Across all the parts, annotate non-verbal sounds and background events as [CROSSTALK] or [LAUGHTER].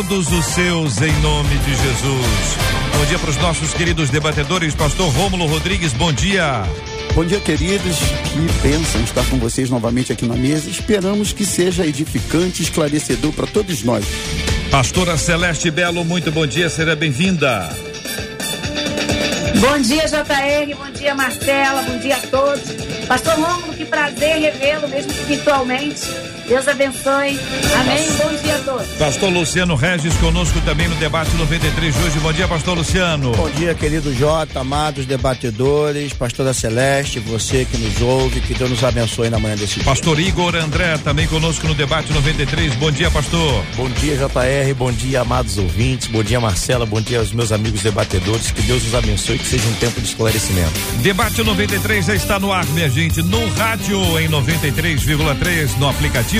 os seus, em nome de Jesus. Bom dia para os nossos queridos debatedores, Pastor Rômulo Rodrigues. Bom dia. Bom dia, queridos. Que bênção estar com vocês novamente aqui na mesa. Esperamos que seja edificante e esclarecedor para todos nós. Pastora Celeste Belo, muito bom dia, seja bem-vinda. Bom dia, JR, bom dia, Marcela, bom dia a todos. Pastor Rômulo, que prazer revê-lo, mesmo que virtualmente. Deus abençoe. Amém. Bom dia a todos. Pastor Luciano Regis conosco também no debate 93 de hoje. Bom dia, pastor Luciano. Bom dia, querido Jota, amados debatedores, pastora Celeste, você que nos ouve, que Deus nos abençoe na manhã desse Pastor dia. Igor André também conosco no debate 93. Bom dia, pastor. Bom dia, JR. Bom dia, amados ouvintes. Bom dia, Marcela. Bom dia aos meus amigos debatedores. Que Deus nos abençoe, que seja um tempo de esclarecimento. Debate 93 já está no ar, minha gente, no rádio em 93,3 no aplicativo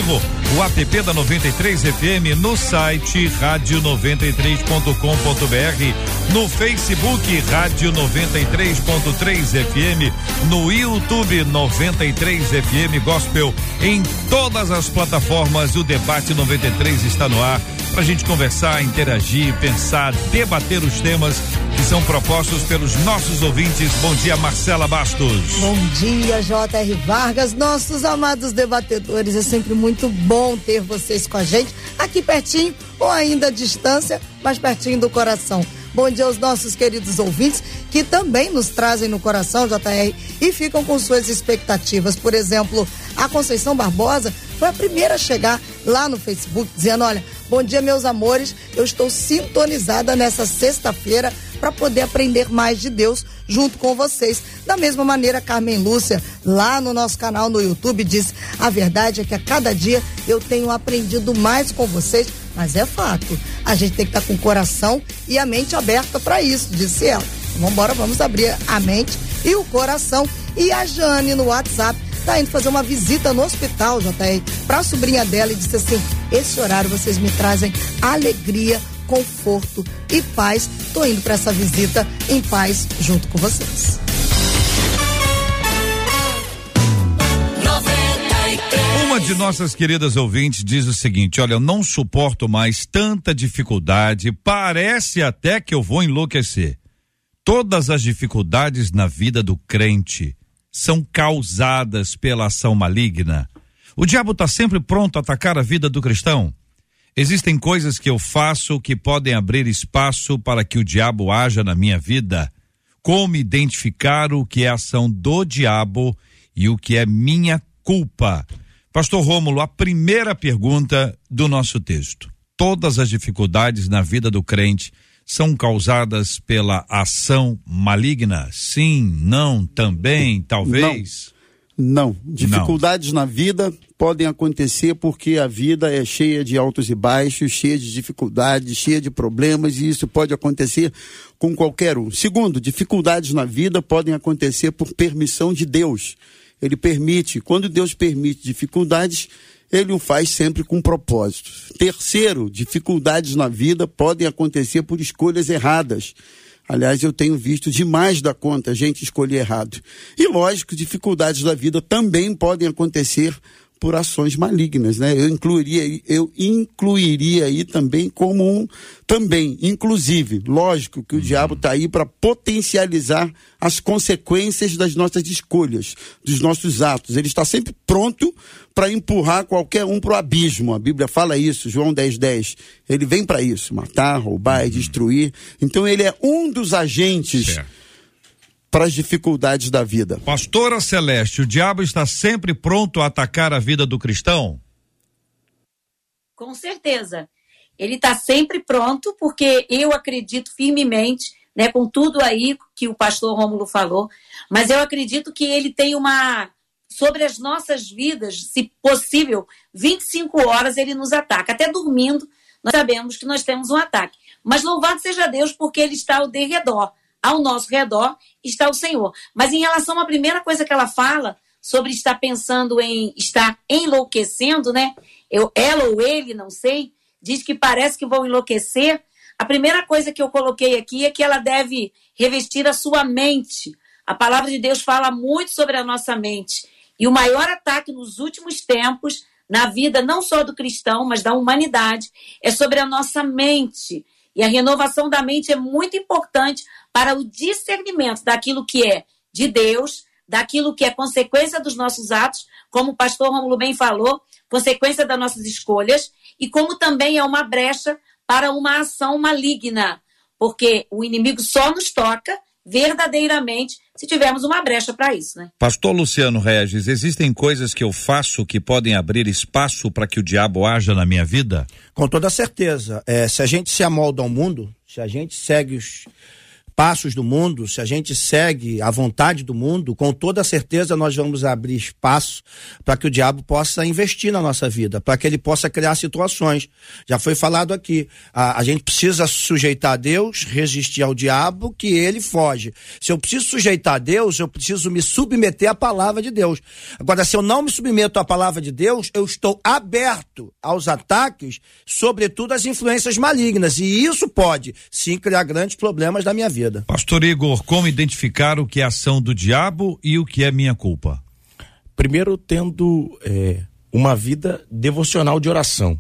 o app da 93 FM no site rádio93.com.br, no Facebook Rádio 93.3 FM, no YouTube 93 FM Gospel, em todas as plataformas. O debate 93 está no ar para a gente conversar, interagir, pensar, debater os temas que são propostos pelos nossos ouvintes. Bom dia, Marcela Bastos. Bom dia, J.R. Vargas, nossos amados debatedores. É sempre muito bom ter vocês com a gente, aqui pertinho ou ainda à distância, mas pertinho do coração. Bom dia aos nossos queridos ouvintes que também nos trazem no coração, JR, e ficam com suas expectativas. Por exemplo, a Conceição Barbosa foi a primeira a chegar lá no Facebook dizendo: Olha, bom dia, meus amores, eu estou sintonizada nessa sexta-feira para poder aprender mais de Deus junto com vocês. Da mesma maneira, Carmen Lúcia, lá no nosso canal no YouTube, disse: a verdade é que a cada dia eu tenho aprendido mais com vocês, mas é fato. A gente tem que estar tá com o coração e a mente aberta para isso, disse ela. Vamos embora, vamos abrir a mente e o coração. E a Jane no WhatsApp tá indo fazer uma visita no hospital, JR, para a sobrinha dela e disse assim: esse horário vocês me trazem alegria conforto e paz. Tô indo para essa visita em paz junto com vocês. Uma de nossas queridas ouvintes diz o seguinte: Olha, eu não suporto mais tanta dificuldade, parece até que eu vou enlouquecer. Todas as dificuldades na vida do crente são causadas pela ação maligna. O diabo está sempre pronto a atacar a vida do cristão. Existem coisas que eu faço que podem abrir espaço para que o diabo haja na minha vida. Como identificar o que é ação do diabo e o que é minha culpa? Pastor Rômulo, a primeira pergunta do nosso texto. Todas as dificuldades na vida do crente são causadas pela ação maligna? Sim, não, também, talvez? Não. Não. Dificuldades Não. na vida podem acontecer porque a vida é cheia de altos e baixos, cheia de dificuldades, cheia de problemas, e isso pode acontecer com qualquer um. Segundo, dificuldades na vida podem acontecer por permissão de Deus. Ele permite, quando Deus permite dificuldades, ele o faz sempre com propósito. Terceiro, dificuldades na vida podem acontecer por escolhas erradas. Aliás, eu tenho visto demais da conta a gente escolher errado. E lógico, dificuldades da vida também podem acontecer por ações malignas, né? Eu incluiria, eu incluiria aí também como um também, inclusive, lógico que o uhum. diabo está aí para potencializar as consequências das nossas escolhas, dos nossos atos. Ele está sempre pronto para empurrar qualquer um para o abismo. A Bíblia fala isso, João 10, 10. Ele vem para isso, matar, roubar e uhum. destruir. Então ele é um dos agentes. Certo para as dificuldades da vida. Pastora Celeste, o diabo está sempre pronto a atacar a vida do cristão? Com certeza. ele está sempre pronto, porque eu acredito firmemente, né, com tudo aí que o pastor Rômulo falou, mas eu acredito que ele tem uma sobre as nossas vidas, se possível, 25 horas ele nos ataca. Até dormindo, nós sabemos que nós temos um ataque. Mas louvado seja Deus, porque ele está ao redor. Ao nosso redor está o Senhor. Mas em relação à primeira coisa que ela fala, sobre estar pensando em estar enlouquecendo, né? Eu, ela ou ele, não sei, diz que parece que vão enlouquecer. A primeira coisa que eu coloquei aqui é que ela deve revestir a sua mente. A palavra de Deus fala muito sobre a nossa mente. E o maior ataque nos últimos tempos, na vida não só do cristão, mas da humanidade, é sobre a nossa mente. E a renovação da mente é muito importante para o discernimento daquilo que é de Deus, daquilo que é consequência dos nossos atos, como o pastor Romulo bem falou, consequência das nossas escolhas, e como também é uma brecha para uma ação maligna, porque o inimigo só nos toca verdadeiramente se tivermos uma brecha para isso, né? Pastor Luciano Regis, existem coisas que eu faço que podem abrir espaço para que o diabo haja na minha vida? Com toda certeza. É, se a gente se amolda ao mundo, se a gente segue os passos do mundo, se a gente segue a vontade do mundo, com toda certeza nós vamos abrir espaço para que o diabo possa investir na nossa vida, para que ele possa criar situações. Já foi falado aqui, a, a, gente precisa sujeitar a Deus, resistir ao diabo, que ele foge. Se eu preciso sujeitar a Deus, eu preciso me submeter à palavra de Deus. Agora, se eu não me submeto à palavra de Deus, eu estou aberto aos ataques, sobretudo às influências malignas, e isso pode sim criar grandes problemas na minha vida vida. Pastor Igor, como identificar o que é ação do diabo e o que é minha culpa? Primeiro, tendo é, uma vida devocional de oração.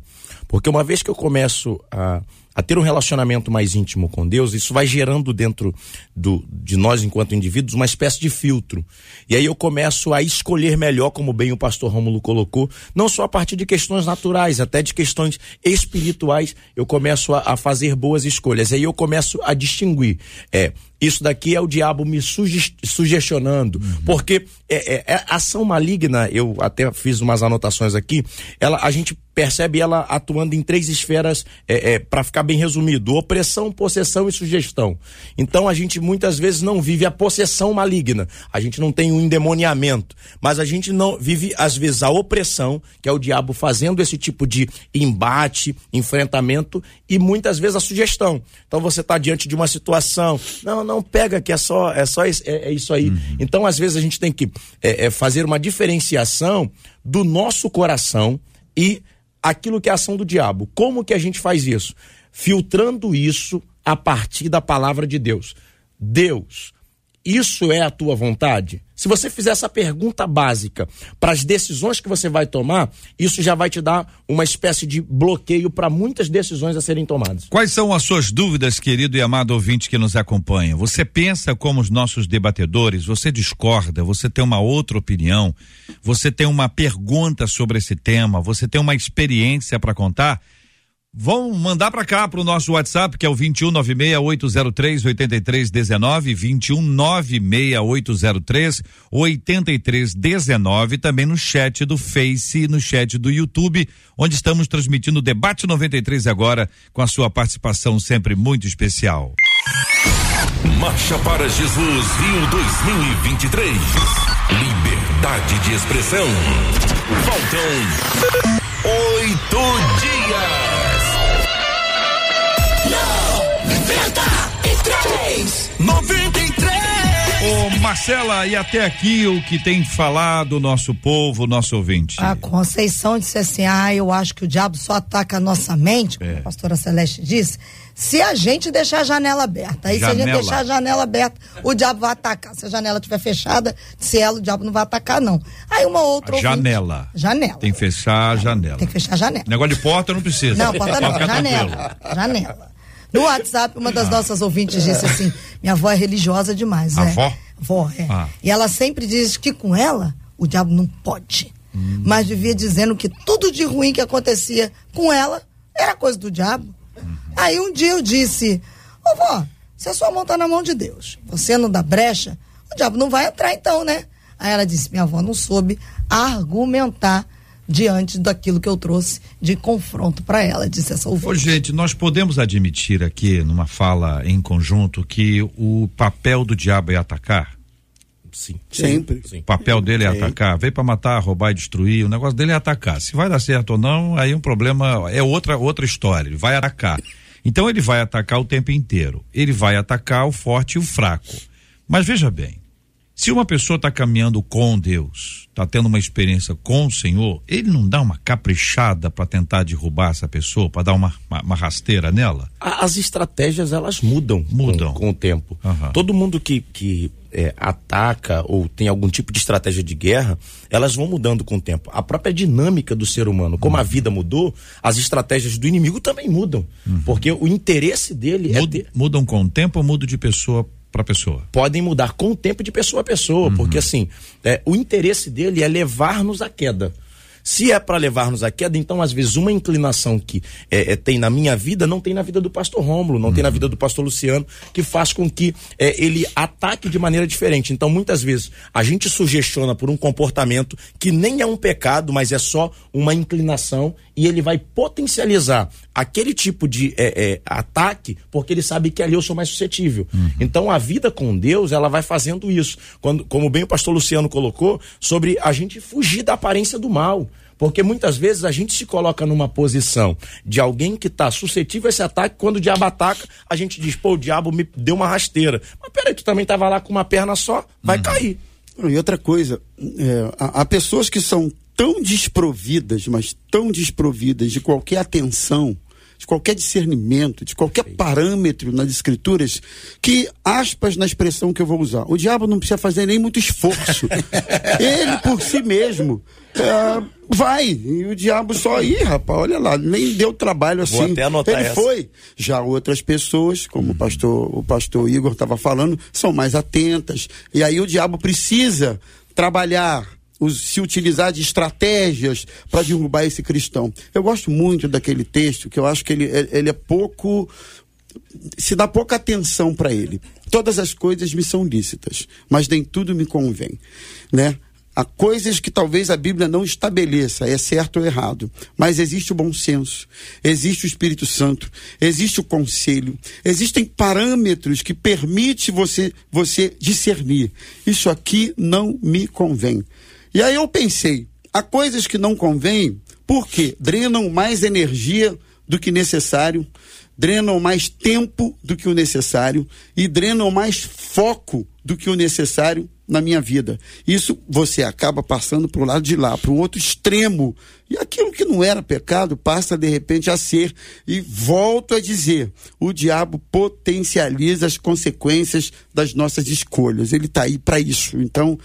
Porque uma vez que eu começo a a ter um relacionamento mais íntimo com Deus, isso vai gerando dentro do, de nós, enquanto indivíduos, uma espécie de filtro. E aí eu começo a escolher melhor, como bem o pastor Rômulo colocou, não só a partir de questões naturais, até de questões espirituais, eu começo a, a fazer boas escolhas. Aí eu começo a distinguir. É, isso daqui é o diabo me suge sugestionando. Uhum. Porque é, é, é, ação maligna, eu até fiz umas anotações aqui, ela, a gente percebe ela atuando em três esferas, é, é para ficar bem resumido: opressão, possessão e sugestão. Então a gente muitas vezes não vive a possessão maligna, a gente não tem o um endemoniamento, mas a gente não vive, às vezes, a opressão, que é o diabo fazendo esse tipo de embate, enfrentamento, e muitas vezes a sugestão. Então você está diante de uma situação, não, não não pega que é só é só é, é isso aí. Uhum. Então às vezes a gente tem que é, é fazer uma diferenciação do nosso coração e aquilo que é a ação do diabo. Como que a gente faz isso? Filtrando isso a partir da palavra de Deus. Deus, isso é a tua vontade? Se você fizer essa pergunta básica para as decisões que você vai tomar, isso já vai te dar uma espécie de bloqueio para muitas decisões a serem tomadas. Quais são as suas dúvidas, querido e amado ouvinte que nos acompanha? Você pensa como os nossos debatedores? Você discorda? Você tem uma outra opinião? Você tem uma pergunta sobre esse tema? Você tem uma experiência para contar? Vão mandar para cá para o nosso WhatsApp, que é o 2196803 8319, 2196803 8319, também no chat do Face no chat do YouTube, onde estamos transmitindo o Debate 93 agora, com a sua participação sempre muito especial. Marcha para Jesus Rio 2023. Liberdade de expressão. Faltam oito dias. 93! 93! Ô Marcela, e até aqui o que tem falado o nosso povo, o nosso ouvinte? A Conceição disse assim: ah, eu acho que o diabo só ataca a nossa mente, como é. a pastora Celeste disse, se a gente deixar a janela aberta. Aí janela. se a gente deixar a janela aberta, o diabo vai atacar. Se a janela estiver fechada, se ela, o diabo não vai atacar, não. Aí uma outra. Ouvinte, janela. Janela. Tem que fechar a janela. Tem que fechar a janela. Negócio de porta não precisa. Não, porta não, janela. Janela. No WhatsApp, uma das ah. nossas ouvintes disse assim: minha avó é religiosa demais. A é. avó? Vó, é. Ah. E ela sempre diz que com ela, o diabo não pode. Hum. Mas vivia dizendo que tudo de ruim que acontecia com ela era coisa do diabo. Uhum. Aí um dia eu disse: Ô vó, se a sua mão tá na mão de Deus, você não dá brecha, o diabo não vai entrar então, né? Aí ela disse: minha avó não soube argumentar diante daquilo que eu trouxe de confronto para ela, disse essa ouvinte. Ô, gente, nós podemos admitir aqui, numa fala em conjunto, que o papel do diabo é atacar? Sim. Sempre. Sim. O papel dele é Sim. atacar. Veio para matar, roubar e destruir. O negócio dele é atacar. Se vai dar certo ou não, aí um problema é outra outra história. Ele vai atacar. Então ele vai atacar o tempo inteiro. Ele vai atacar o forte e o fraco. Mas veja bem, se uma pessoa está caminhando com Deus, está tendo uma experiência com o Senhor, ele não dá uma caprichada para tentar derrubar essa pessoa, para dar uma, uma, uma, rasteira nela? As estratégias elas mudam, mudam. Com, com o tempo. Uhum. Todo mundo que, que é, ataca ou tem algum tipo de estratégia de guerra, elas vão mudando com o tempo. A própria dinâmica do ser humano, como uhum. a vida mudou, as estratégias do inimigo também mudam. Uhum. Porque o interesse dele Muda, é. Mudam com o tempo ou mudam de pessoa para pessoa? Podem mudar com o tempo de pessoa a pessoa, uhum. porque assim, é, o interesse dele é levar-nos à queda. Se é para levar-nos à queda, então às vezes uma inclinação que é, é, tem na minha vida não tem na vida do pastor Rômulo, não uhum. tem na uhum. vida do pastor Luciano, que faz com que é, ele ataque de maneira diferente. Então muitas vezes a gente sugestiona por um comportamento que nem é um pecado, mas é só uma inclinação e ele vai potencializar aquele tipo de é, é, ataque porque ele sabe que ali eu sou mais suscetível. Uhum. Então a vida com Deus ela vai fazendo isso. Quando, como bem o pastor Luciano colocou sobre a gente fugir da aparência do mal. Porque muitas vezes a gente se coloca numa posição de alguém que está suscetível a esse ataque, quando o diabo ataca, a gente diz, pô, o diabo me deu uma rasteira. Mas peraí, tu também estava lá com uma perna só, vai uhum. cair. E outra coisa, é, há, há pessoas que são tão desprovidas, mas tão desprovidas de qualquer atenção, de qualquer discernimento, de qualquer parâmetro nas escrituras, que aspas na expressão que eu vou usar. O diabo não precisa fazer nem muito esforço. [LAUGHS] Ele por si mesmo é, vai. E o diabo só, ih, rapaz, olha lá, nem deu trabalho assim. Vou até anotar Ele essa. foi. Já outras pessoas, como o pastor, o pastor Igor estava falando, são mais atentas. E aí o diabo precisa trabalhar se utilizar de estratégias para derrubar esse cristão. Eu gosto muito daquele texto, que eu acho que ele, ele é pouco. se dá pouca atenção para ele. Todas as coisas me são lícitas, mas nem tudo me convém, né? Há coisas que talvez a Bíblia não estabeleça, é certo ou errado, mas existe o bom senso, existe o Espírito Santo, existe o conselho, existem parâmetros que permitem você, você discernir. Isso aqui não me convém. E aí eu pensei, há coisas que não convêm, porque drenam mais energia do que necessário, drenam mais tempo do que o necessário e drenam mais foco do que o necessário na minha vida. Isso você acaba passando para o lado de lá, para um outro extremo. E aquilo que não era pecado passa de repente a ser. E volto a dizer: o diabo potencializa as consequências das nossas escolhas. Ele está aí para isso. Então,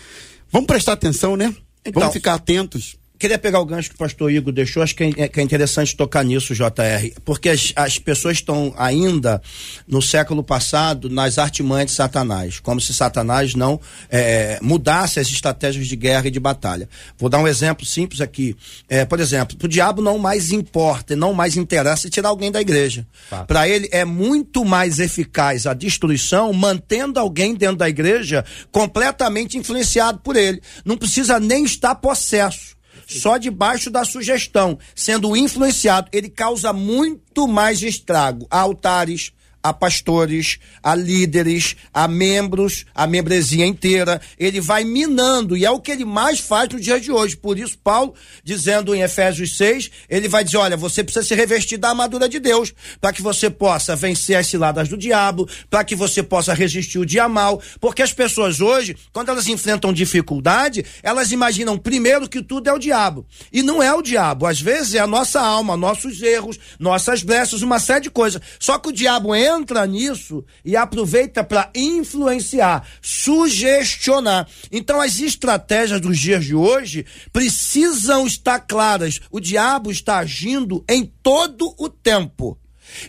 vamos prestar atenção, né? Então, vamos ficar atentos queria pegar o gancho que o pastor Igor deixou, acho que é, que é interessante tocar nisso, JR, porque as, as pessoas estão ainda no século passado nas artimanhas de Satanás, como se Satanás não é, mudasse as estratégias de guerra e de batalha. Vou dar um exemplo simples aqui. É, por exemplo, o diabo não mais importa e não mais interessa tirar alguém da igreja. Tá. Para ele é muito mais eficaz a destruição mantendo alguém dentro da igreja completamente influenciado por ele. Não precisa nem estar possesso só debaixo da sugestão, sendo influenciado, ele causa muito mais estrago. Altares, a pastores, a líderes, a membros, a membresia inteira. Ele vai minando, e é o que ele mais faz no dia de hoje. Por isso, Paulo, dizendo em Efésios 6, ele vai dizer: olha, você precisa se revestir da armadura de Deus, para que você possa vencer as ciladas do diabo, para que você possa resistir o dia mal. Porque as pessoas hoje, quando elas enfrentam dificuldade, elas imaginam primeiro que tudo é o diabo. E não é o diabo. Às vezes é a nossa alma, nossos erros, nossas brechas, uma série de coisas. Só que o diabo entra entra nisso e aproveita para influenciar, sugestionar. Então, as estratégias dos dias de hoje precisam estar claras. O diabo está agindo em todo o tempo.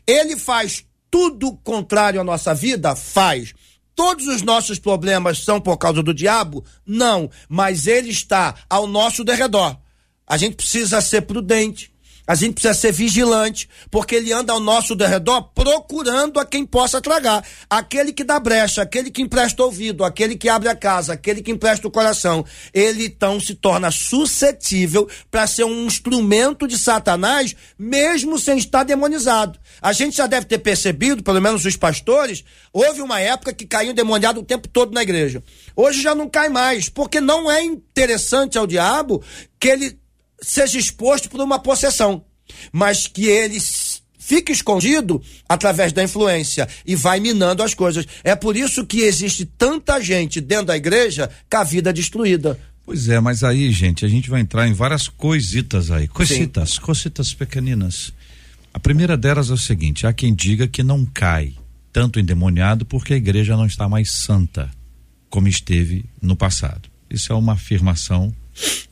Ele faz tudo contrário à nossa vida? Faz. Todos os nossos problemas são por causa do diabo? Não, mas ele está ao nosso derredor. A gente precisa ser prudente A gente precisa ser vigilante, porque ele anda ao nosso derredor procurando a quem possa tragar. Aquele que dá brecha, aquele que empresta ouvido, aquele que abre a casa, aquele que empresta o coração. Ele então se torna suscetível para ser um instrumento de Satanás, mesmo sem estar demonizado. A gente já deve ter percebido, pelo menos os pastores, houve uma época que caiu demoniado o tempo todo na igreja. Hoje já não cai mais, porque não é interessante ao diabo que ele seja exposto por uma possessão, mas que ele fique escondido através da influência e vai minando as coisas. É por isso que existe tanta gente dentro da igreja com a vida destruída. Pois é, mas aí, gente, a gente vai entrar em várias coisitas aí. Coisitas, Sim. coisitas pequeninas. A primeira delas é o seguinte: há quem diga que não cai tanto endemoniado porque a igreja não está mais santa como esteve no passado. Isso é uma afirmação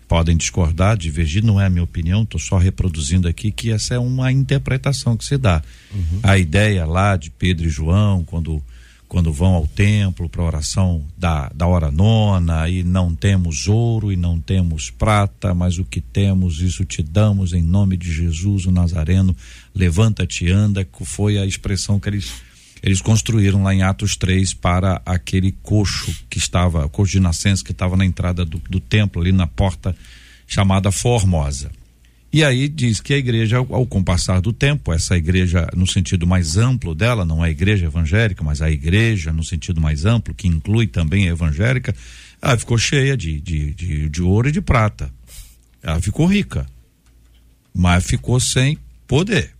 podem discordar, divergir, não é a minha opinião, estou só reproduzindo aqui que essa é uma interpretação que se dá. Uhum. A ideia lá de Pedro e João, quando quando vão ao templo para a oração da, da hora nona e não temos ouro e não temos prata, mas o que temos, isso te damos em nome de Jesus, o Nazareno, levanta-te anda, foi a expressão que eles eles construíram lá em Atos 3 para aquele coxo que estava, coxo de nascença que estava na entrada do, do templo, ali na porta chamada Formosa. E aí diz que a igreja, ao, ao compassar do tempo, essa igreja no sentido mais amplo dela, não é a igreja evangélica, mas a igreja no sentido mais amplo, que inclui também a evangélica, ela ficou cheia de, de, de, de ouro e de prata. Ela ficou rica, mas ficou sem poder.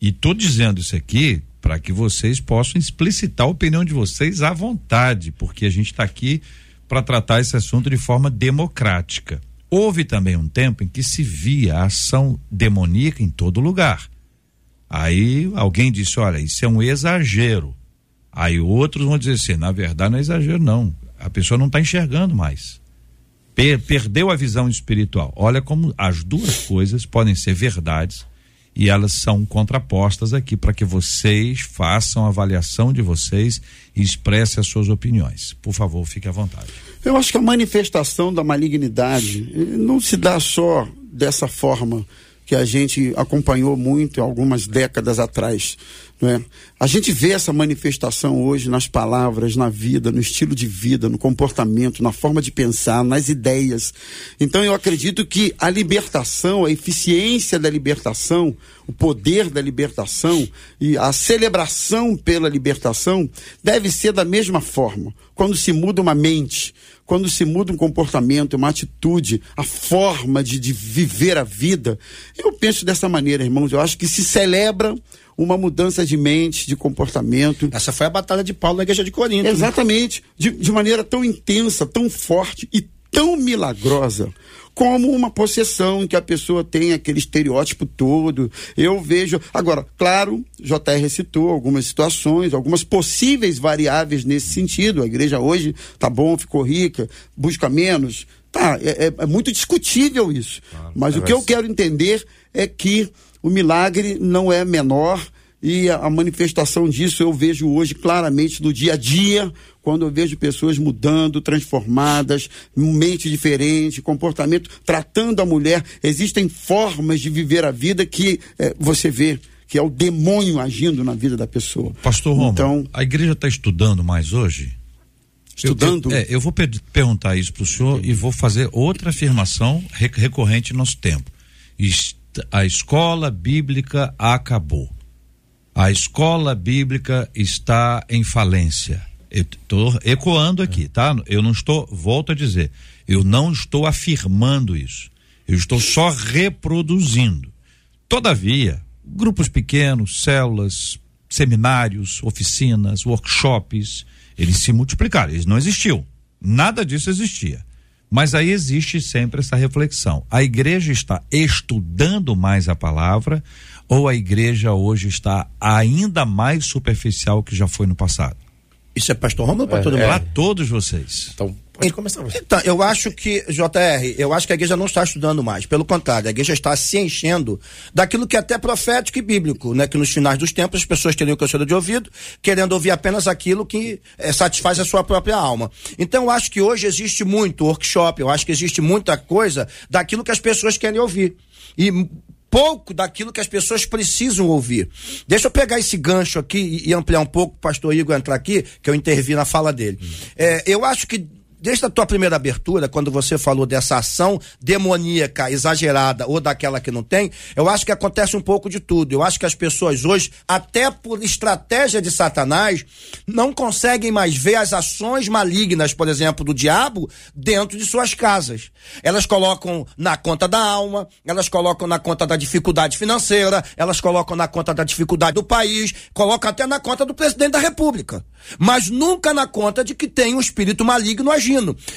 E tô dizendo isso aqui para que vocês possam explicitar a opinião de vocês à vontade, porque a gente está aqui para tratar esse assunto de forma democrática. Houve também um tempo em que se via a ação demoníaca em todo lugar. Aí alguém disse: olha, isso é um exagero. Aí outros vão dizer assim: na verdade não é exagero, não. A pessoa não está enxergando mais. Per perdeu a visão espiritual. Olha como as duas coisas podem ser verdades e elas são contrapostas aqui para que vocês façam a avaliação de vocês e expressem as suas opiniões. Por favor, fique à vontade. Eu acho que a manifestação da malignidade eh, não se dá só dessa forma que a gente acompanhou muito algumas décadas atrás. É? A gente vê essa manifestação hoje nas palavras, na vida, no estilo de vida, no comportamento, na forma de pensar, nas ideias. Então eu acredito que a libertação, a eficiência da libertação, o poder da libertação e a celebração pela libertação deve ser da mesma forma. Quando se muda uma mente, quando se muda um comportamento, uma atitude, a forma de, de viver a vida, eu penso dessa maneira, irmãos. Eu acho que se celebra uma mudança de mente, de comportamento. Essa foi a batalha de Paulo na igreja de Corinto. Né? Exatamente. De, de maneira tão intensa, tão forte e tão milagrosa como uma possessão que a pessoa tem aquele estereótipo todo. Eu vejo. Agora, claro, JR citou algumas situações, algumas possíveis variáveis nesse sentido. A igreja hoje tá bom, ficou rica, busca menos. Tá, é, é, é muito discutível isso. Claro, Mas é o que eu quero entender é que o milagre não é menor e a, a, manifestação disso eu vejo hoje claramente no dia a dia, quando eu vejo pessoas mudando, transformadas, mente diferente, comportamento, tratando a mulher. Existem formas de viver a vida que é, você vê que é o demônio agindo na vida da pessoa. Pastor Roma, então, a igreja está estudando mais hoje? Estudando? Eu, eu, é, eu vou perguntar isso para o senhor e vou fazer outra afirmação recorrente no nosso tempo. A escola bíblica acabou a escola bíblica está em falência. Estou ecoando aqui, tá? Eu não estou, volto a dizer, eu não estou afirmando isso. Eu estou só reproduzindo. Todavia, grupos pequenos, células, seminários, oficinas, workshops, eles se multiplicaram, eles não existiam. Nada disso existia. Mas aí existe sempre essa reflexão. A igreja está estudando mais a palavra ou a igreja hoje está ainda mais superficial que já foi no passado? Isso é pastor Romulo para é, todo mundo? Para todos vocês. Então, pode começar você. Então, eu acho que, JR, eu acho que a igreja não está estudando mais. Pelo contrário, a igreja está se enchendo daquilo que é até profético e bíblico, né? Que nos finais dos tempos as pessoas teriam câncer de ouvido, querendo ouvir apenas aquilo que é, satisfaz a sua própria alma. Então, eu acho que hoje existe muito workshop, eu acho que existe muita coisa daquilo que as pessoas querem ouvir. E pouco daquilo que as pessoas precisam ouvir. Deixa eu pegar esse gancho aqui e, ampliar um pouco, o pastor Igor entrar aqui, que eu intervi na fala dele. É, eu acho que desde a tua primeira abertura, quando você falou dessa ação demoníaca exagerada ou daquela que não tem, eu acho que acontece um pouco de tudo. Eu acho que as pessoas hoje, até por estratégia de Satanás, não conseguem mais ver as ações malignas, por exemplo, do diabo dentro de suas casas. Elas colocam na conta da alma, elas colocam na conta da dificuldade financeira, elas colocam na conta da dificuldade do país, colocam até na conta do presidente da República. Mas nunca na conta de que tem um espírito maligno agindo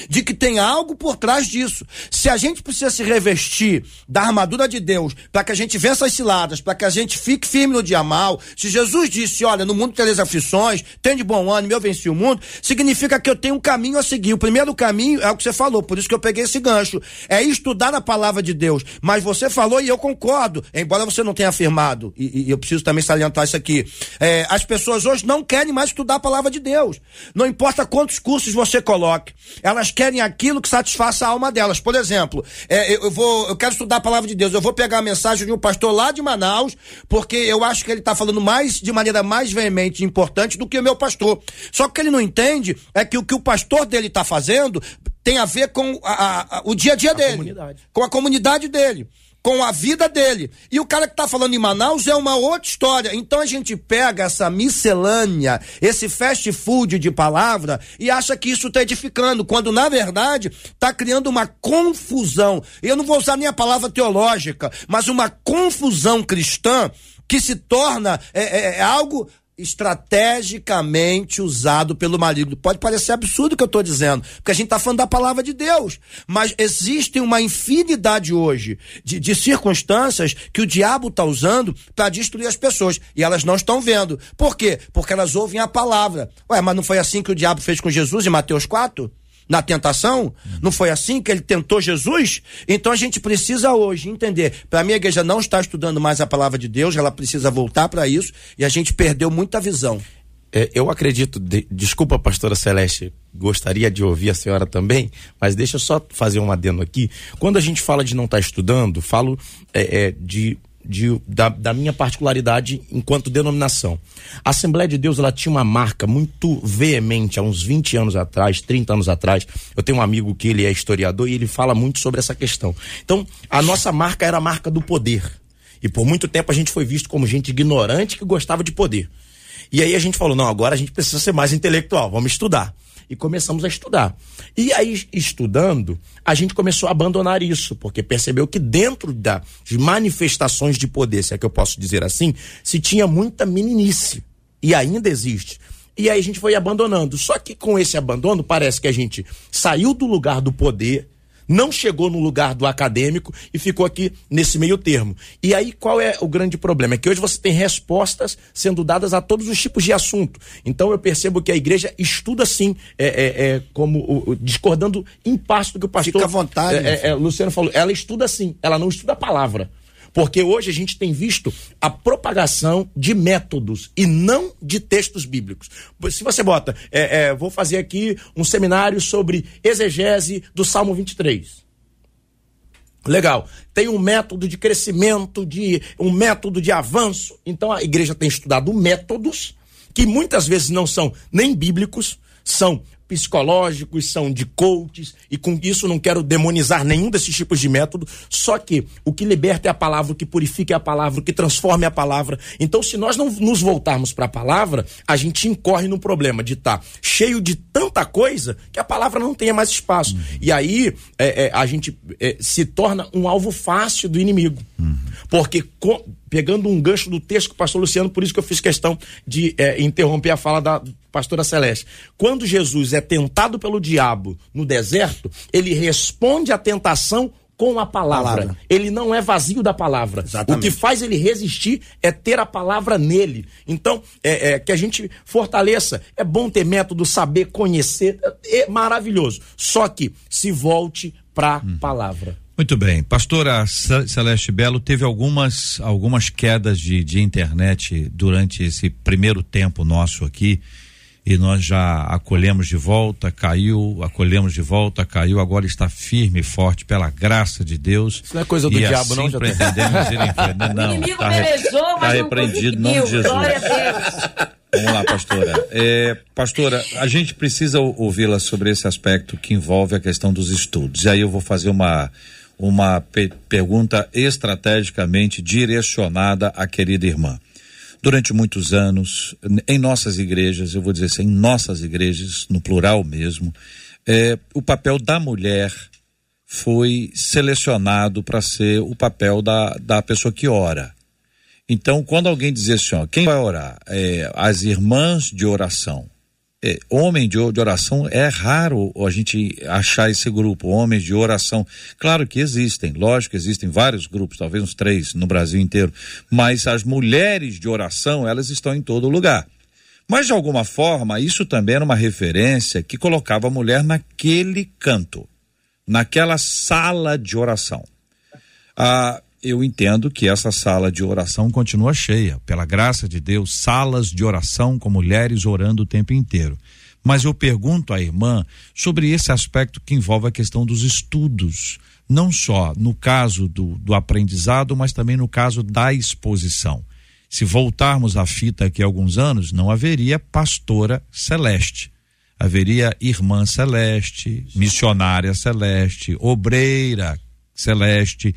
de que tem algo por trás disso. Se a gente precisa se revestir da armadura de Deus para que a gente vença as ciladas, para que a gente fique firme no dia mal, se Jesus disse, olha, no mundo tereis aflições, tem de bom ânimo, eu venci o mundo, significa que eu tenho um caminho a seguir. O primeiro caminho é o que você falou, por isso que eu peguei esse gancho, é estudar a palavra de Deus. Mas você falou e eu concordo, embora você não tenha afirmado, e, e eu preciso também salientar isso aqui. É, as pessoas hoje não querem mais estudar a palavra de Deus. Não importa quantos cursos você coloque, elas querem aquilo que satisfaça a alma delas. Por exemplo, é, eu, vou, eu quero estudar a palavra de Deus. Eu vou pegar a mensagem de um pastor lá de Manaus, porque eu acho que ele está falando mais de maneira mais veemente e importante do que o meu pastor. Só que ele não entende é que o que o pastor dele está fazendo tem a ver com a, a, o dia a dia a dele, comunidade. com a comunidade dele com a vida dele. E o cara que está falando em Manaus é uma outra história. Então a gente pega essa miscelânea, esse fast food de palavra e acha que isso está edificando, quando na verdade está criando uma confusão. Eu não vou usar nem a palavra teológica, mas uma confusão cristã que se torna é, é, é algo estrategicamente usado pelo maligno. Pode parecer absurdo o que eu estou dizendo, porque a gente está falando da palavra de Deus, mas existe uma infinidade hoje de, de circunstâncias que o diabo está usando para destruir as pessoas e elas não estão vendo. Por quê? Porque elas ouvem a palavra. Ué, mas não foi assim que o diabo fez com Jesus em Mateus 4? Na tentação? Não foi assim que ele tentou Jesus? Então a gente precisa hoje entender. Para mim, a igreja não está estudando mais a palavra de Deus, ela precisa voltar para isso e a gente perdeu muita visão. É, eu acredito, de, desculpa, pastora Celeste, gostaria de ouvir a senhora também, mas deixa eu só fazer um adendo aqui. Quando a gente fala de não estar tá estudando, falo é, é, de de, da, da, minha particularidade enquanto denominação. A Assembleia de Deus ela tinha uma marca muito veemente há uns 20 anos atrás, 30 anos atrás. Eu tenho um amigo que ele é historiador e ele fala muito sobre essa questão. Então, a nossa marca era a marca do poder. E por muito tempo a gente foi visto como gente ignorante que gostava de poder. E aí a gente falou: não, agora a gente precisa ser mais intelectual, vamos estudar e começamos a estudar. E aí, estudando, a gente começou a abandonar isso, porque percebeu que dentro das manifestações de poder, se é que eu posso dizer assim, se tinha muita meninice. E ainda existe. E aí a gente foi abandonando. Só que com esse abandono, parece que a gente saiu do lugar do poder não chegou no lugar do acadêmico e ficou aqui nesse meio termo. E aí qual é o grande problema? É que hoje você tem respostas sendo dadas a todos os tipos de assunto. Então eu percebo que a igreja estuda sim, é, é, é como o, discordando em parte do que o pastor Fica à vontade, é, é, é, Luciano falou. Ela estuda sim, ela não estuda a palavra. Porque hoje a gente tem visto a propagação de métodos e não de textos bíblicos. Se você bota, é, é, vou fazer aqui um seminário sobre exegese do Salmo 23. Legal. Tem um método de crescimento, de um método de avanço. Então a igreja tem estudado métodos que muitas vezes não são nem bíblicos, são psicológicos, são de coaches, e com isso não quero demonizar nenhum desses tipos de método, só que o que liberta é a palavra, o que purifica é a palavra, o que transforma é a palavra. Então, se nós não nos voltarmos para a palavra, a gente incorre no problema de estar tá cheio de tanta coisa que a palavra não tenha mais espaço. Uhum. E aí é, é, a gente é, se torna um alvo fácil do inimigo. Uhum. Porque com, pegando um gancho do texto que o pastor Luciano, por isso que eu fiz questão de é, interromper a fala da pastora Celeste. Quando Jesus é tentado pelo diabo no deserto, ele responde à tentação com a palavra. palavra. Ele não é vazio da palavra. Exatamente. O que faz ele resistir é ter a palavra nele. Então, é, é, que a gente fortaleça. É bom ter método, saber, conhecer. É maravilhoso. Só que se volte para a hum. palavra. Muito bem. Pastora Celeste Belo teve algumas, algumas quedas de, de internet durante esse primeiro tempo nosso aqui. e nós já acolhemos de volta, caiu, acolhemos de volta, caiu, agora está firme e forte pela graça de Deus. Isso não é coisa do e diabo, assim não, já pretendemos ir em [LAUGHS] frente. Não, o inimigo tá, pelejou, tá mas não repreendido conseguiu. nome de Jesus. Glória a Deus. Vamos lá, pastora. É, pastora, a gente precisa ouvi-la sobre esse aspecto que envolve a questão dos estudos. E aí eu vou fazer uma, uma pe pergunta estrategicamente direcionada à querida irmã. Durante muitos anos, em nossas igrejas, eu vou dizer assim, em nossas igrejas, no plural mesmo, é, o papel da mulher foi selecionado para ser o papel da, da pessoa que ora. Então, quando alguém diz assim, ó, quem vai orar? É, as irmãs de oração. É, homem de, de, oração é raro a gente achar esse grupo, homens de oração. Claro que existem, lógico existem vários grupos, talvez uns três no Brasil inteiro, mas as mulheres de oração, elas estão em todo lugar. Mas de alguma forma, isso também era uma referência que colocava a mulher naquele canto, naquela sala de oração. Ah, eu entendo que essa sala de oração continua cheia, pela graça de Deus, salas de oração com mulheres orando o tempo inteiro. Mas eu pergunto à irmã sobre esse aspecto que envolve a questão dos estudos, não só no caso do, do aprendizado, mas também no caso da exposição. Se voltarmos à fita aqui alguns anos, não haveria pastora celeste. Haveria irmã celeste, missionária celeste, obreira celeste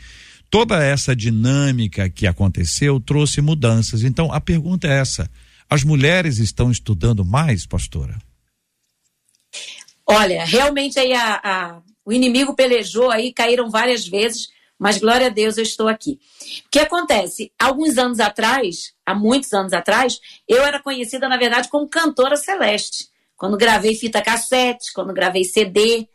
toda essa dinâmica que aconteceu trouxe mudanças. Então, a pergunta é essa: as mulheres estão estudando mais, pastora? Olha, realmente aí a, a, o inimigo pelejou aí, caíram várias vezes, mas glória a Deus eu estou aqui. O que acontece? Alguns anos atrás, há muitos anos atrás, eu era conhecida, na verdade, como cantora celeste. Quando gravei fita cassete, quando gravei CD.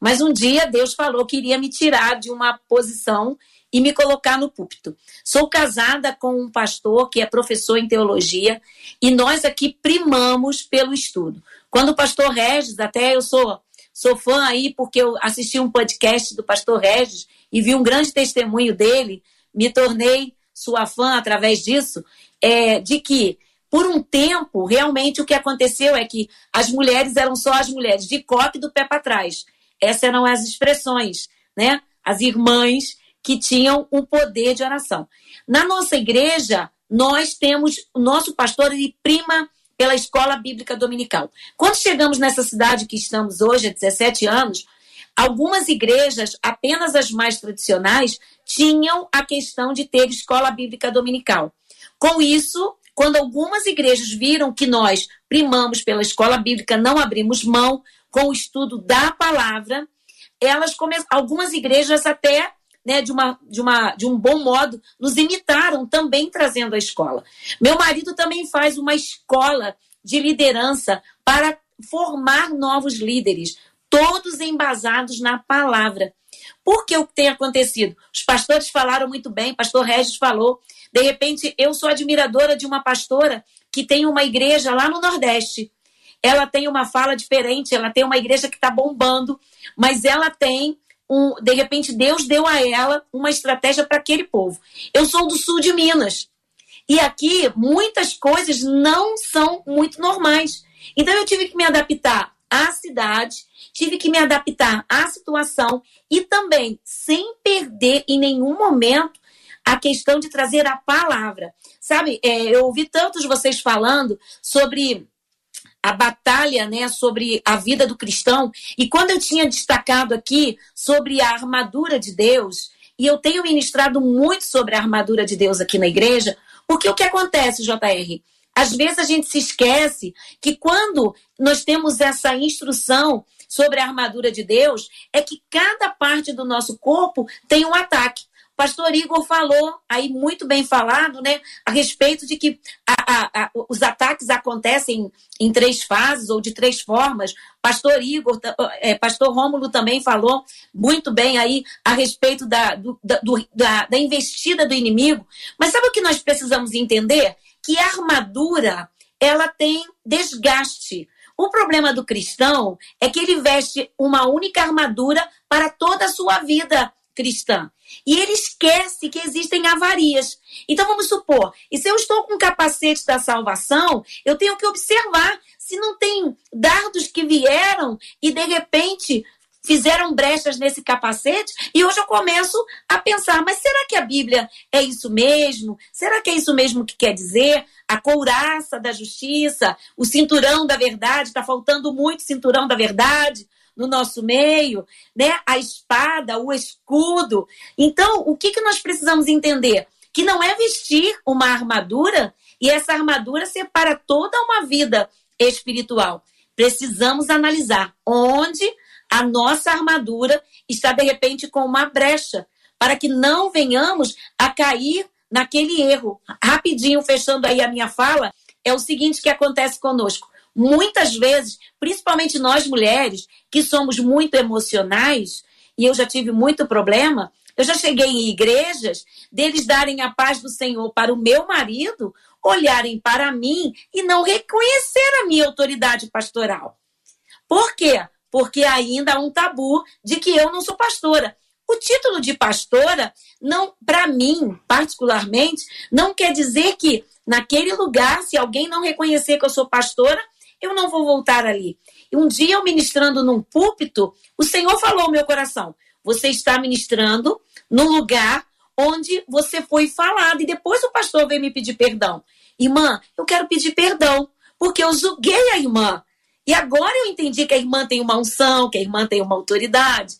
Mas um dia Deus falou que iria me tirar de uma posição e me colocar no púlpito. Sou casada com um pastor que é professor em teologia e nós aqui primamos pelo estudo. Quando o pastor Regis, até eu sou sou fã aí porque eu assisti um podcast do pastor Regis e vi um grande testemunho dele, me tornei sua fã através disso, é, de que por um tempo, realmente o que aconteceu é que as mulheres eram só as mulheres de coque do pé para trás. Essas eram as expressões, né? As irmãs que tinham um poder de oração. Na nossa igreja, nós temos, o nosso pastor, ele prima pela escola bíblica dominical. Quando chegamos nessa cidade que estamos hoje, há 17 anos, algumas igrejas, apenas as mais tradicionais, tinham a questão de ter escola bíblica dominical. Com isso, quando algumas igrejas viram que nós primamos pela escola bíblica, não abrimos mão com o estudo da palavra, elas come... algumas igrejas até né, de, uma, de, uma, de um bom modo, nos imitaram também trazendo a escola. Meu marido também faz uma escola de liderança para formar novos líderes, todos embasados na palavra. Por que o que tem acontecido? Os pastores falaram muito bem, pastor Regis falou. De repente, eu sou admiradora de uma pastora que tem uma igreja lá no Nordeste. Ela tem uma fala diferente, ela tem uma igreja que está bombando, mas ela tem um, de repente Deus deu a ela uma estratégia para aquele povo. Eu sou do sul de Minas. E aqui muitas coisas não são muito normais. Então eu tive que me adaptar à cidade, tive que me adaptar à situação e também sem perder em nenhum momento a questão de trazer a palavra. Sabe, é, eu ouvi tantos vocês falando sobre a batalha né, sobre a vida do cristão. E quando eu tinha destacado aqui sobre a armadura de Deus, e eu tenho ministrado muito sobre a armadura de Deus aqui na igreja, porque o que acontece, JR? Às vezes a gente se esquece que quando nós temos essa instrução sobre a armadura de Deus, é que cada parte do nosso corpo tem um ataque pastor Igor falou, aí muito bem falado, né, a respeito de que a, a, a, os ataques acontecem em três fases ou de três formas. Pastor Igor, é, pastor Rômulo também falou muito bem aí a respeito da, do, da, da investida do inimigo. Mas sabe o que nós precisamos entender? Que a armadura, ela tem desgaste. O problema do cristão é que ele veste uma única armadura para toda a sua vida cristã. E ele esquece que existem avarias. Então vamos supor, e se eu estou com o capacete da salvação, eu tenho que observar se não tem dardos que vieram e de repente fizeram brechas nesse capacete e hoje eu começo a pensar, mas será que a Bíblia é isso mesmo? Será que é isso mesmo que quer dizer? A couraça da justiça, o cinturão da verdade, está faltando muito cinturão da verdade no nosso meio, né? A espada, o escudo. Então, o que, que nós precisamos entender? Que não é vestir uma armadura e essa armadura separa toda uma vida espiritual. Precisamos analisar onde a nossa armadura está de repente com uma brecha, para que não venhamos a cair naquele erro. Rapidinho, fechando aí a minha fala, é o seguinte que acontece conosco. Muitas vezes, principalmente nós mulheres, que somos muito emocionais, e eu já tive muito problema, eu já cheguei em igrejas deles darem a paz do Senhor para o meu marido, olharem para mim e não reconhecer a minha autoridade pastoral. Por quê? porque ainda há um tabu de que eu não sou pastora. O título de pastora, não, para mim, particularmente, não quer dizer que naquele lugar, se alguém não reconhecer que eu sou pastora, eu não vou voltar ali. E um dia eu ministrando num púlpito, o Senhor falou ao meu coração: você está ministrando no lugar onde você foi falado. E depois o pastor veio me pedir perdão. Irmã, eu quero pedir perdão, porque eu julguei a irmã. E agora eu entendi que a irmã tem uma unção, que a irmã tem uma autoridade.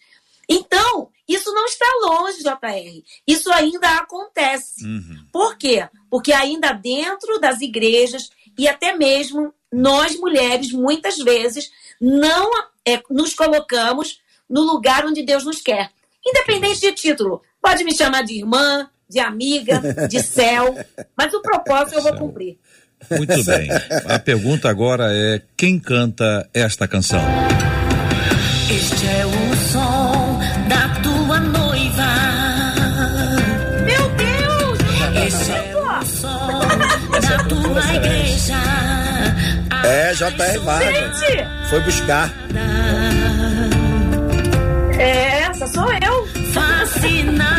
Então, isso não está longe, JR. Isso ainda acontece. Uhum. Por quê? Porque ainda dentro das igrejas e até mesmo nós mulheres, muitas vezes, não é, nos colocamos no lugar onde Deus nos quer. Independente de título. Pode me chamar de irmã, de amiga, de céu, mas o propósito eu vou cumprir. Muito bem. A pergunta agora é: quem canta esta canção? Este é o som É, J.R. Vargas. Foi buscar. É, essa sou eu. Fascinada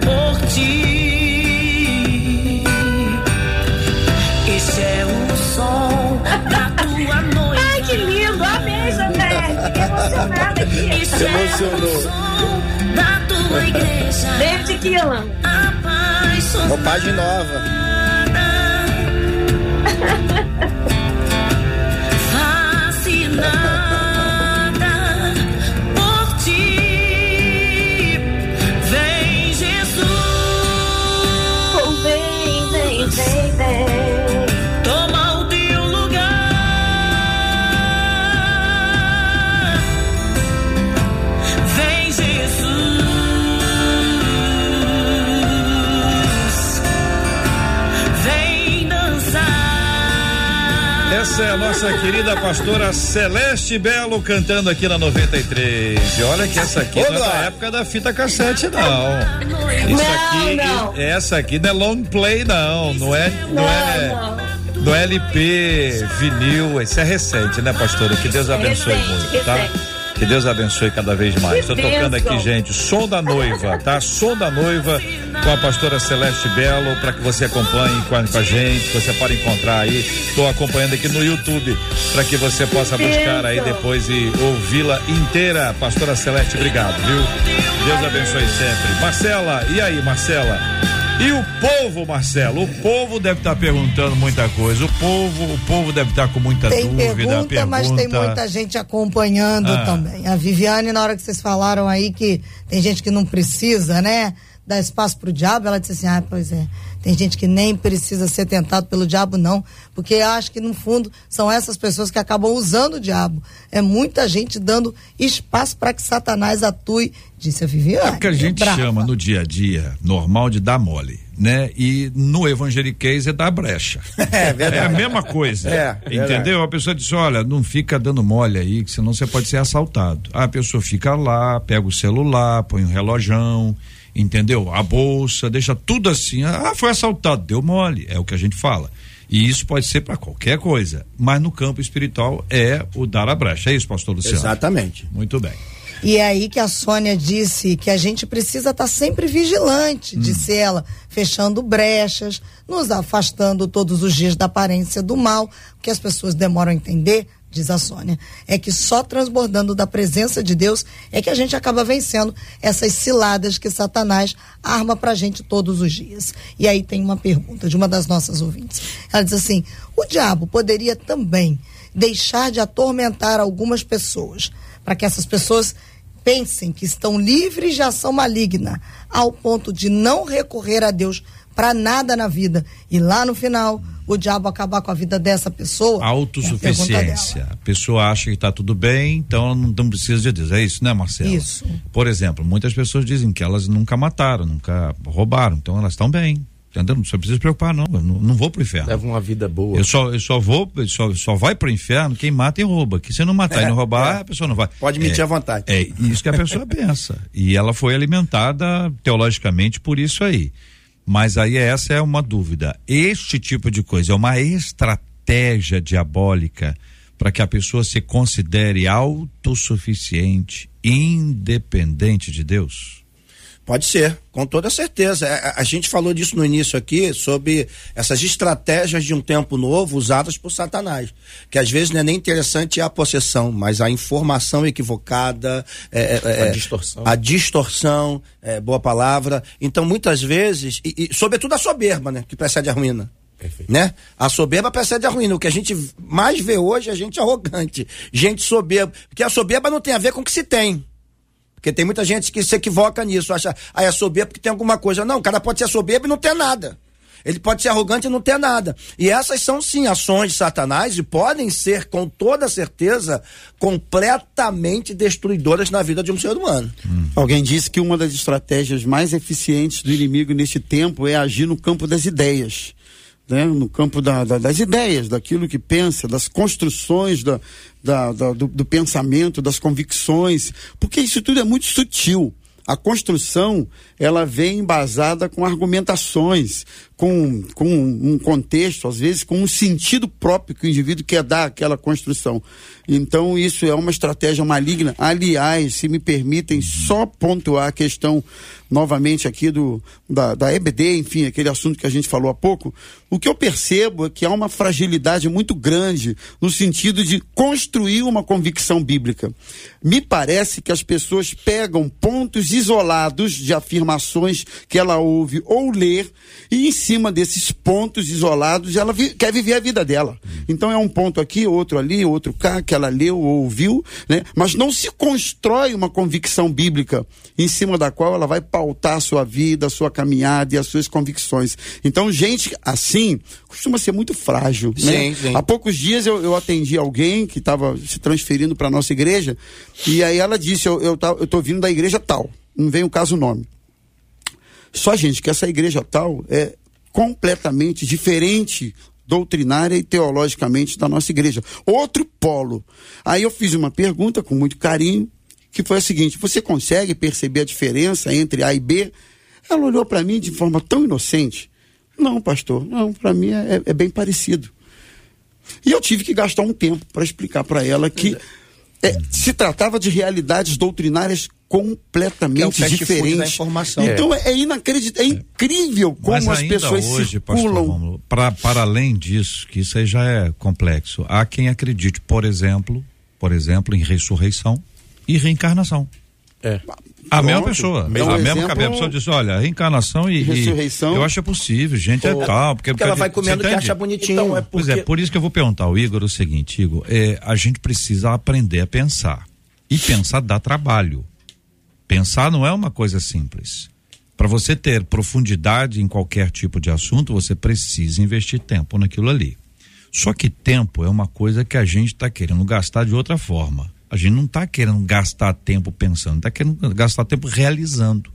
por ti. Esse é o som da tua noite. [LAUGHS] Ai, que lindo! Amei, Janete! Fiquei emocionada aqui. Emocionou. é o som da tua igreja. David. Apaixonada. Roupagem nova. Ha ha ha! Essa é a nossa querida pastora Celeste Belo cantando aqui na 93. E olha que essa aqui não é da época da fita cassete, não. Isso Não, aqui, não. essa aqui não é long play, não. Não é, não, é, não. no LP, vinil. Isso é recente, né, pastora? Que Deus abençoe Recente, muito, tá? Que Deus abençoe cada vez mais. Estou tocando aqui, gente, som da noiva, tá? Som da noiva com a pastora Celeste Belo, para que você acompanhe com a, com a gente, você pode encontrar aí. Estou acompanhando aqui no YouTube, para que você possa buscar aí depois e ouvi-la inteira. Pastora Celeste, obrigado, viu? Deus abençoe sempre. Marcela, e aí, Marcela? E o povo, Marcelo? O povo deve estar perguntando muita coisa. O povo, o povo deve estar com muita Tem dúvida. pergunta, mas tem muita gente acompanhando Ah. também. A Viviane, na hora que vocês falaram aí que tem gente que não precisa, né? Dar espaço pro diabo, ela disse assim: ah, pois é. Tem gente que nem precisa ser tentado pelo diabo, não. Porque eu acho que, no fundo, são essas pessoas que acabam usando o diabo. É muita gente dando espaço para que Satanás atue, disse a Viviane. É o que a gente Brava. chama no dia a dia normal de dar mole, né? E no evangeliquez é dar brecha. [LAUGHS] É verdade. É a mesma coisa. É, entendeu? verdade. A pessoa diz: olha, não fica dando mole aí, que senão você pode ser assaltado. A pessoa fica lá, pega o celular, põe um relojão, entendeu? A bolsa, deixa tudo assim. Ah, foi assaltado, deu mole. É o que a gente fala. E isso pode ser para qualquer coisa. Mas no campo espiritual é o dar a brecha. É isso, pastor Luciano? Exatamente. Muito bem. E é aí que a Sônia disse que a gente precisa estar sempre vigilante, Hum. disse ela, fechando brechas, nos afastando todos os dias da aparência do mal. Que as pessoas demoram a entender, diz a Sônia, é que só transbordando da presença de Deus é que a gente acaba vencendo essas ciladas que Satanás arma pra gente todos os dias. E aí tem uma pergunta de uma das nossas ouvintes. Ela diz assim: o diabo poderia também deixar de atormentar algumas pessoas, para que essas pessoas pensem que estão livres de ação maligna, ao ponto de não recorrer a Deus para nada na vida. E lá no final, o diabo acabar com a vida dessa pessoa. Autossuficiência. a pessoa acha que está tudo bem, então ela não, não precisa de Deus. É isso, né, Marcelo? Isso. Por exemplo, muitas pessoas dizem que elas nunca mataram, nunca roubaram, então elas estão bem. Entendeu? Não precisa se preocupar, não. Eu não, não vou pro inferno. Leva uma vida boa. Eu só, eu só vou, só, só vai pro inferno quem mata e rouba. Que se não matar e não [LAUGHS] roubar, é. a pessoa não vai. Pode mentir é, à vontade. É isso que a pessoa [LAUGHS] pensa. E ela foi alimentada teologicamente por isso aí. Mas aí essa é uma dúvida. Este tipo de coisa é uma estratégia diabólica para que a pessoa se considere autossuficiente, independente de Deus? Pode ser, com toda certeza. A, a, gente falou disso no início aqui, sobre essas estratégias de um tempo novo usadas por Satanás. Que às vezes não é nem interessante a possessão, mas a informação equivocada, é, é, a distorção. A distorção, é, boa palavra. Então, muitas vezes, e, e, sobretudo a soberba, né? Que precede a ruína. Perfeito. Né? A soberba precede a ruína. O que a gente mais vê hoje é gente arrogante, gente soberba. Porque a soberba não tem a ver com o que se tem. Porque tem muita gente que se equivoca nisso, acha, ah, é soberbo porque tem alguma coisa. Não, o cara pode ser soberbo e não ter nada. Ele pode ser arrogante e não ter nada. E essas são sim ações de Satanás e podem ser, com toda certeza, completamente destruidoras na vida de um ser humano. Hum. Alguém disse que uma das estratégias mais eficientes do inimigo neste tempo é agir no campo das ideias. Né? no campo da, da, das ideias, daquilo que pensa, das construções da, do, do, pensamento, das convicções, porque isso tudo é muito sutil. A construção, ela vem embasada com argumentações, com, com um contexto, às vezes com um sentido próprio que o indivíduo quer dar àquela construção. Então, isso é uma estratégia maligna. Aliás, se me permitem só pontuar a questão novamente aqui do, da, da EBD, enfim, aquele assunto que a gente falou há pouco, o que eu percebo é que há uma fragilidade muito grande no sentido de construir uma convicção bíblica. Me parece que as pessoas pegam pontos isolados de afirmações que ela ouve ou lê e em cima desses pontos isolados ela vi, quer viver a vida dela. Então é um ponto aqui, outro ali, outro cá, que ela leu ou ouviu, né? Mas não se constrói uma convicção bíblica em cima da qual ela vai pautar a sua vida, a sua caminhada e as suas convicções. Então, gente assim costuma ser muito frágil. Sim, né? sim. Há poucos dias eu, eu atendi alguém que estava se transferindo para nossa igreja e aí ela disse: Eu, eu, eu tô vindo da igreja tal, não vem o caso o nome. Só, gente, que essa igreja tal é completamente diferente doutrinária e teologicamente da nossa igreja. Outro polo. Aí eu fiz uma pergunta com muito carinho, que foi a seguinte: você consegue perceber a diferença entre A e B? Ela olhou para mim de forma tão inocente. Não, pastor, não, para mim é, é, bem parecido. E eu tive que gastar um tempo para explicar para ela que é, se tratava de realidades doutrinárias completamente é informação. Então é, é inacreditável, é incrível como Mas as pessoas hoje, circulam. Pra, para além disso, que isso aí já é complexo, há quem acredite, por exemplo, por exemplo, em ressurreição e reencarnação. É. A mesma Pronto. pessoa. Então, a mesma cabeça. A pessoa diz, olha, reencarnação e, e Ressurreição. eu acho é possível, gente, é Ou- tal. Porque, Porque ela vai comendo o que acha bonitinho. Então, é Pois é, porque- por isso que eu vou perguntar ao Igor o seguinte, Igor, é, a gente precisa aprender a pensar. E pensar dá trabalho. Pensar não é uma coisa simples. Para você ter profundidade em qualquer tipo de assunto, você precisa investir tempo naquilo ali. Só que tempo é uma coisa que a gente está querendo gastar de outra forma. A gente não está querendo gastar tempo pensando, está querendo gastar tempo realizando.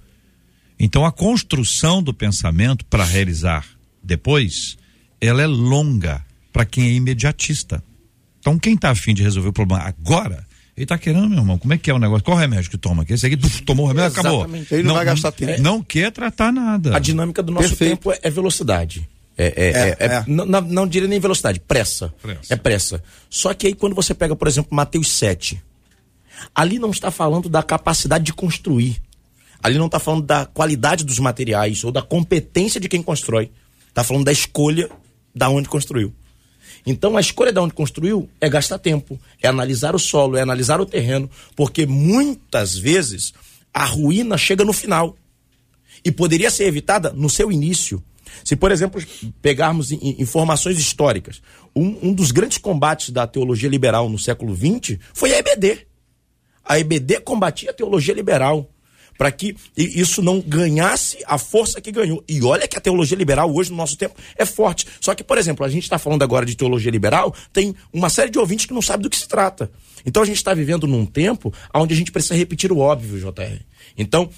Então a construção do pensamento para realizar depois, ela é longa para quem é imediatista. Então quem está afim de resolver o problema agora, ele está querendo, meu irmão, como é que é o negócio? Qual o remédio que toma? Que esse aqui tuf, tomou o remédio, acabou. Exatamente. Ele não vai gastar tempo. Não quer tratar nada. A dinâmica do nosso Perfeito. tempo é, é velocidade. É, é, É, é- é- é. Não, não- não diria nem velocidade, pressa. Pressa. É pressa. Só que aí quando você pega, por exemplo, Mateus 7, Ali não está falando da capacidade de construir. Ali não está falando da qualidade dos materiais ou da competência de quem constrói. Está falando da escolha da onde construiu. Então a escolha de onde construiu é gastar tempo, é analisar o solo, é analisar o terreno, porque muitas vezes a ruína chega no final e poderia ser evitada no seu início. Se, por exemplo, pegarmos informações históricas, um, um dos grandes combates da teologia liberal no século XX foi a EBD. A EBD combatia a teologia liberal para que isso não ganhasse a força que ganhou. E olha que a teologia liberal hoje no nosso tempo é forte. Só que, por exemplo, a gente está falando agora de teologia liberal, tem uma série de ouvintes que não sabe do que se trata. Então a gente está vivendo num tempo onde a gente precisa repetir o óbvio, JR. Então,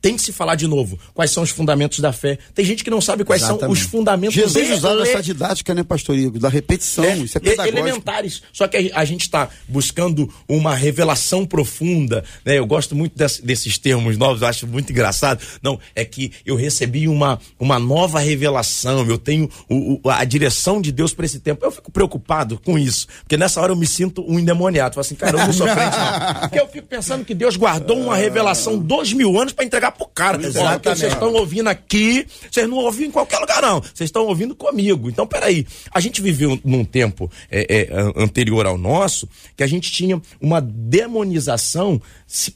tem que se falar de novo quais são os fundamentos da fé. Tem gente que não sabe quais Exatamente. são os fundamentos Jesus usava essa didática, né, pastor Igor? Da repetição, é, isso é pedagógico. Elementares. Só que a, gente está buscando uma revelação profunda, né? Eu gosto muito desse, desses termos novos, eu acho muito engraçado. Não, é que eu recebi uma, uma nova revelação, eu tenho o, o, a direção de Deus para esse tempo. Eu fico preocupado com isso, porque nessa hora eu me sinto um endemoniado. Falo assim, cara, eu não sou crente, não. [LAUGHS] Porque eu fico pensando que Deus guardou uma revelação dois mil anos para entregar chegar pro cara. Exatamente. que vocês estão ouvindo aqui, vocês não ouviram em qualquer lugar, não. Vocês estão ouvindo comigo. Então, peraí. A gente viveu num tempo é, é, anterior ao nosso que a gente tinha uma demonização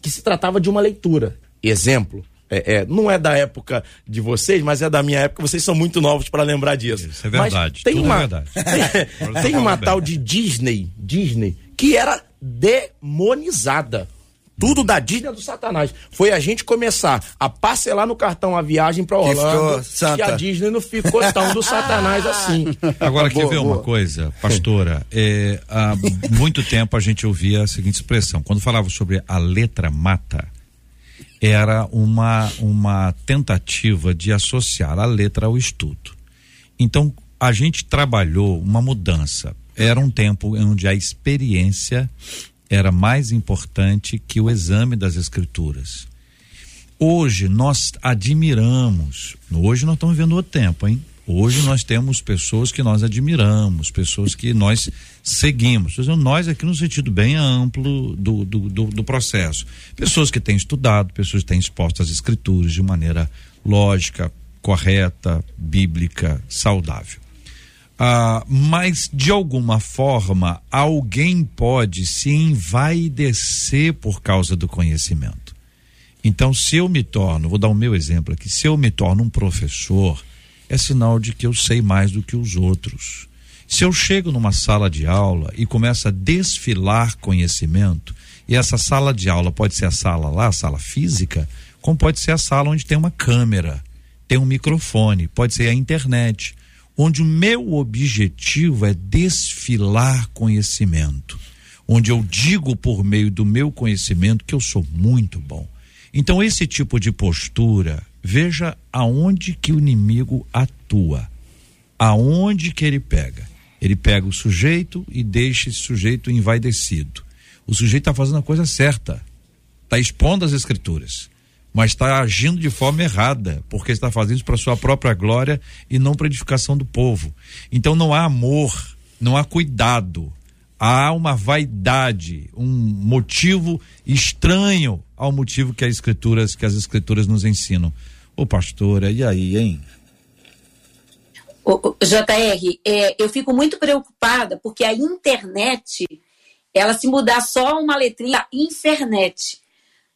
que se tratava de uma leitura. Exemplo. É, é, não é da época de vocês, mas é da minha época. Vocês são muito novos para lembrar disso. Isso é verdade. Mas tem Tudo uma, é verdade. [LAUGHS] tem, tem uma tal de Disney, Disney, que era demonizada. Tudo da Disney é do Satanás. Foi a gente começar a parcelar no cartão a viagem para Orlando que a Disney não ficou tão do Satanás assim. Agora, boa, quer ver boa. uma coisa, pastora? É, há muito tempo a gente ouvia a seguinte expressão. Quando falava sobre a letra mata, era uma, uma tentativa de associar a letra ao estudo. Então, a gente trabalhou uma mudança. Era um tempo onde a experiência era mais importante que o exame das escrituras. Hoje nós admiramos, hoje nós estamos vivendo outro tempo, hein? Hoje nós temos pessoas que nós admiramos, pessoas que nós seguimos. Nós aqui no sentido bem amplo do, do, do, do processo. Pessoas que têm estudado, pessoas que têm exposto as escrituras de maneira lógica, correta, bíblica, saudável. Ah, mas de alguma forma alguém pode se envaidecer por causa do conhecimento. Então, se eu me torno, vou dar o meu exemplo aqui, se eu me torno um professor, é sinal de que eu sei mais do que os outros. Se eu chego numa sala de aula e começo a desfilar conhecimento, e essa sala de aula pode ser a sala lá, a sala física, como pode ser a sala onde tem uma câmera, tem um microfone, pode ser a internet onde o meu objetivo é desfilar conhecimento, onde eu digo por meio do meu conhecimento que eu sou muito bom. Então esse tipo de postura, veja aonde que o inimigo atua, aonde que ele pega. Ele pega o sujeito e deixa esse sujeito envaidecido. O sujeito está fazendo a coisa certa, está expondo as escrituras mas está agindo de forma errada, porque está fazendo isso para sua própria glória e não para edificação do povo. Então não há amor, não há cuidado, há uma vaidade, um motivo estranho ao motivo que as escrituras que as escrituras nos ensinam. Ô pastora, e aí, hein? JR, é, eu fico muito preocupada porque a internet, ela se mudar só uma letrinha, internet,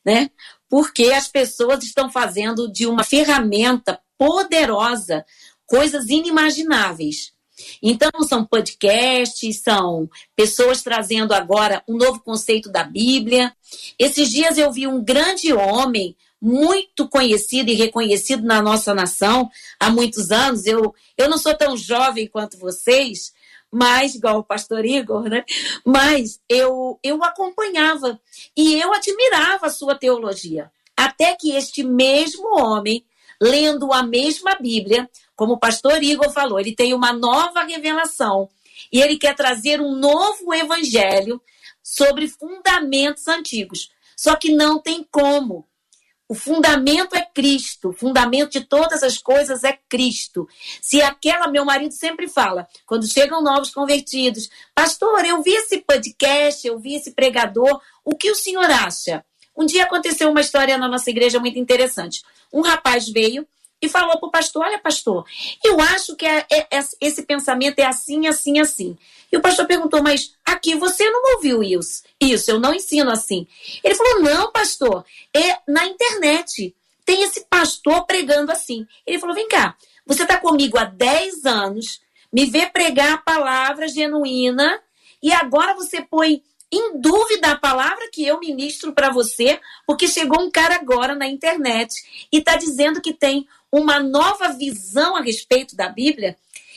né? Porque as pessoas estão fazendo de uma ferramenta poderosa coisas inimagináveis. Então, são podcasts, são pessoas trazendo agora um novo conceito da Bíblia. Esses dias eu vi um grande homem, muito conhecido e reconhecido na nossa nação há muitos anos. Eu, eu não sou tão jovem quanto vocês, mas, igual o pastor Igor, né? Mas eu, eu acompanhava e eu admirava a sua teologia. Até que este mesmo homem, lendo a mesma Bíblia, como o pastor Igor falou, ele tem uma nova revelação e ele quer trazer um novo evangelho sobre fundamentos antigos. Só que não tem como, O fundamento é Cristo, o fundamento de todas as coisas é Cristo. Se aquela, meu marido sempre fala, quando chegam novos convertidos, pastor, eu vi esse podcast, eu vi esse pregador, o que o senhor acha? Um dia aconteceu uma história na nossa igreja muito interessante. Um rapaz veio e falou para o pastor: Olha, pastor, eu acho que é, é, é, esse pensamento é assim, assim, assim. E o pastor perguntou: Mas aqui você não ouviu isso? Isso, eu não ensino assim. Ele falou: Não, pastor, é na internet. Tem esse pastor pregando assim. Ele falou: Vem cá, você está comigo há 10 anos, me vê pregar a palavra genuína e agora você põe em dúvida a palavra que eu ministro para você, porque chegou um cara agora na internet e está dizendo que tem uma nova visão a respeito da Bíblia.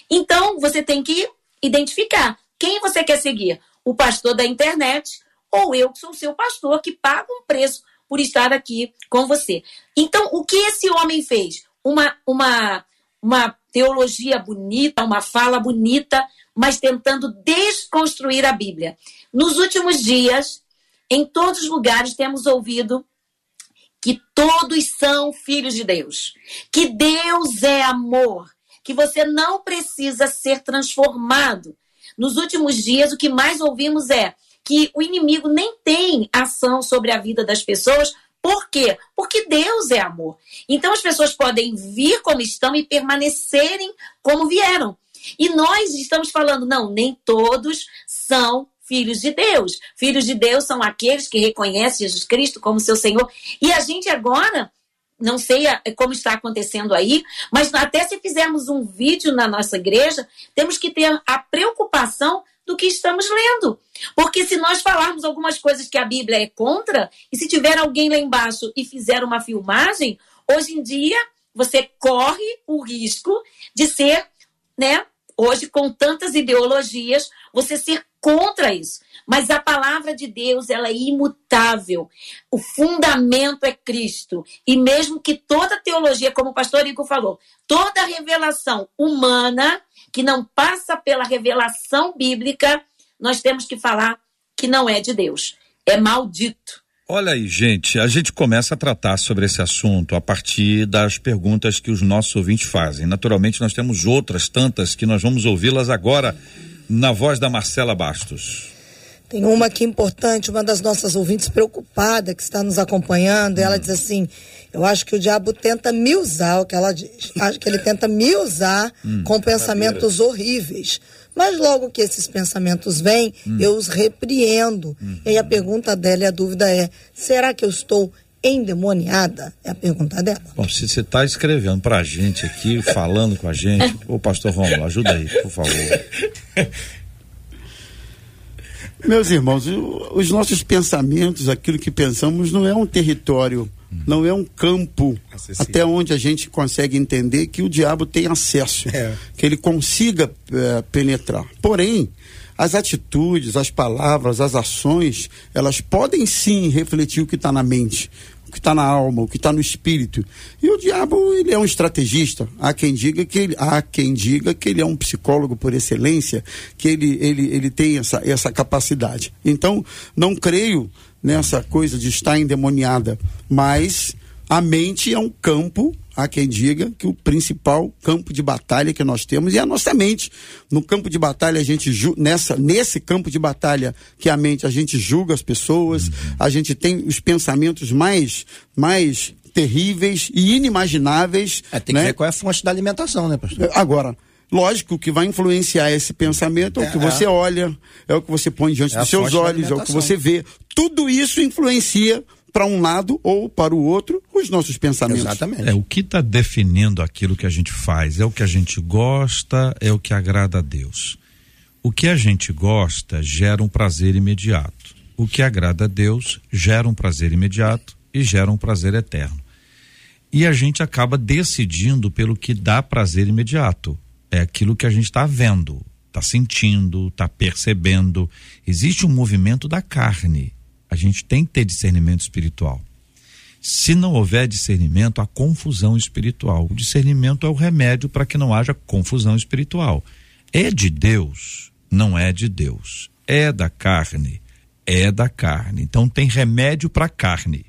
Então, você tem que identificar quem você quer seguir: o pastor da internet ou eu, que sou seu pastor, que paga um preço por estar aqui com você. Então, o que esse homem fez? Uma, uma, uma teologia bonita, uma fala bonita, mas tentando desconstruir a Bíblia. Nos últimos dias, em todos os lugares, temos ouvido que todos são filhos de Deus, que Deus é amor, que você não precisa ser transformado. Nos últimos dias, o que mais ouvimos é que o inimigo nem tem ação sobre a vida das pessoas. Por quê? Porque Deus é amor. Então as pessoas podem vir como estão e permanecerem como vieram. E nós estamos falando, não, nem todos são filhos de Deus. Filhos de Deus são aqueles que reconhecem Jesus Cristo como seu Senhor. E a gente agora, não sei como está acontecendo aí, mas até se fizermos um vídeo na nossa igreja, temos que ter a preocupação do que estamos lendo. Porque se nós falarmos algumas coisas que a Bíblia é contra, e se tiver alguém lá embaixo e fizer uma filmagem, hoje em dia você corre o risco de ser, né, hoje com tantas ideologias, você ser contra isso. Mas a palavra de Deus, ela é imutável. O fundamento é Cristo. E mesmo que toda teologia, como o pastor Igor falou, toda revelação humana que não passa pela revelação bíblica, nós temos que falar que não é de Deus. É maldito. Olha aí, gente, a gente começa a tratar sobre esse assunto a partir das perguntas que os nossos ouvintes fazem. Naturalmente, nós temos outras tantas que nós vamos ouvi-las agora na voz da Marcela Bastos. Tem uma aqui importante, uma das nossas ouvintes preocupada que está nos acompanhando, ela hum. diz assim: Eu acho que o diabo tenta me usar, o que ela diz. [LAUGHS] Acho que ele tenta me usar hum, com pensamentos horríveis. Mas logo que esses pensamentos vêm, hum. eu os repreendo. Hum. E aí a pergunta dela e a dúvida é: será que eu estou endemoniada? É a pergunta dela. Bom, se você está escrevendo para a gente aqui, falando com a gente, ô pastor Romulo, ajuda aí, por favor. Meus irmãos, os nossos pensamentos, aquilo que pensamos, não é um território, não é um campo Acessível. até onde a gente consegue entender que o diabo tem acesso, é. que ele consiga é, penetrar. Porém, as atitudes, as palavras, as ações, elas podem sim refletir o que está na mente, o que está na alma, o que está no espírito. E o diabo, ele é um estrategista. Há quem diga que ele, há quem diga que ele é um psicólogo por excelência, que ele, ele, ele tem essa, essa capacidade. Então, não creio nessa coisa de estar endemoniada, mas a mente é um campo há quem diga que o principal campo de batalha que nós temos é a nossa mente. No campo de batalha, a gente nessa nesse campo de batalha que é a mente, a gente julga as pessoas, a gente tem os pensamentos mais mais terríveis e inimagináveis. É, tem né? que ver qual é a fonte da alimentação, né, pastor? Agora, Lógico que vai influenciar esse pensamento é o que é, você é. olha, é o que você põe diante é dos seus olhos, é o que você vê. Tudo isso influencia para um lado ou para o outro os nossos pensamentos. Exatamente. É o que está definindo aquilo que a gente faz, é o que a gente gosta, é o que agrada a Deus. O que a gente gosta gera um prazer imediato. O que agrada a Deus gera um prazer imediato e gera um prazer eterno. E a gente acaba decidindo pelo que dá prazer imediato. É aquilo que a gente está vendo, está sentindo, está percebendo. Existe um movimento da carne a gente tem que ter discernimento espiritual. Se não houver discernimento, há confusão espiritual. O discernimento é o remédio para que não haja confusão espiritual. É de Deus? Não é de Deus. É da carne? É da carne. Então tem remédio para carne.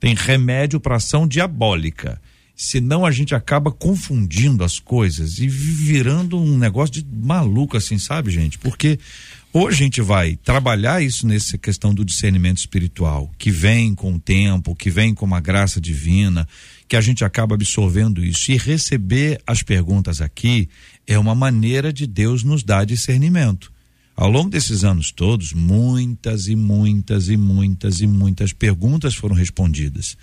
tem remédio para ação diabólica. Senão a gente acaba confundindo as coisas e virando um negócio de maluco assim, sabe, gente? Porque ou a gente vai trabalhar isso nessa questão do discernimento espiritual, que vem com o tempo, que vem com uma graça divina, que a gente acaba absorvendo isso. E receber as perguntas aqui é uma maneira de Deus nos dar discernimento. Ao longo desses anos todos, muitas e muitas e muitas e muitas perguntas foram respondidas,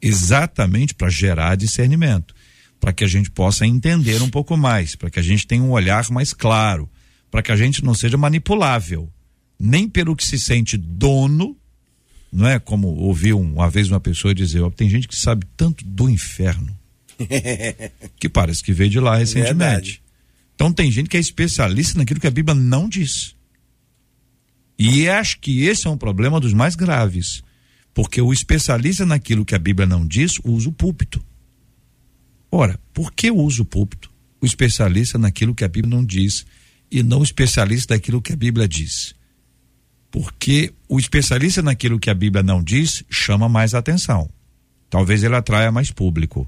exatamente para gerar discernimento, para que a gente possa entender um pouco mais, para que a gente tenha um olhar mais claro para que a gente não seja manipulável, nem pelo que se sente dono, não é? Como ouvi uma vez uma pessoa dizer, ó, tem gente que sabe tanto do inferno, [LAUGHS] que parece que veio de lá recentemente. Verdade. Então tem gente que é especialista naquilo que a Bíblia não diz. E acho que esse é um problema dos mais graves, porque o especialista naquilo que a Bíblia não diz usa o púlpito. Ora, por que usa o púlpito? O especialista naquilo que a Bíblia não diz e não o especialista daquilo que a Bíblia diz. Porque o especialista naquilo que a Bíblia não diz chama mais atenção. Talvez ele atraia mais público.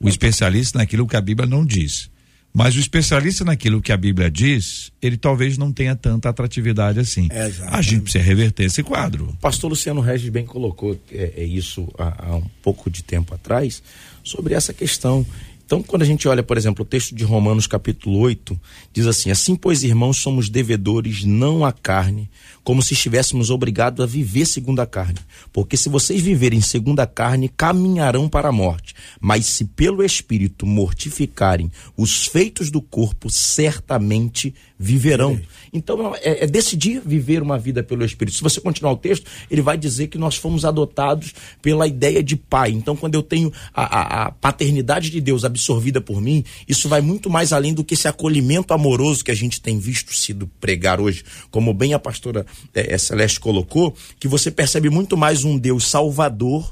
O especialista naquilo que a Bíblia não diz. Mas o especialista naquilo que a Bíblia diz, ele talvez não tenha tanta atratividade assim. É, a gente precisa reverter esse quadro. O pastor Luciano Regis bem colocou é, é isso há, há um pouco de tempo atrás, sobre essa questão então, quando a gente olha, por exemplo, o texto de Romanos, capítulo 8, diz assim: Assim, pois, irmãos, somos devedores não à carne, como se estivéssemos obrigados a viver segundo a carne. Porque se vocês viverem segundo a carne, caminharão para a morte. Mas se pelo Espírito mortificarem os feitos do corpo, certamente viverão. Então é, é, decidir viver uma vida pelo Espírito. Se você continuar o texto, ele vai dizer que nós fomos adotados pela ideia de pai. Então, quando eu tenho a, a, a paternidade de Deus absorvida por mim, isso vai muito mais além do que esse acolhimento amoroso que a gente tem visto sido pregar hoje, como bem a pastora é, Celeste colocou, que você percebe muito mais um Deus salvador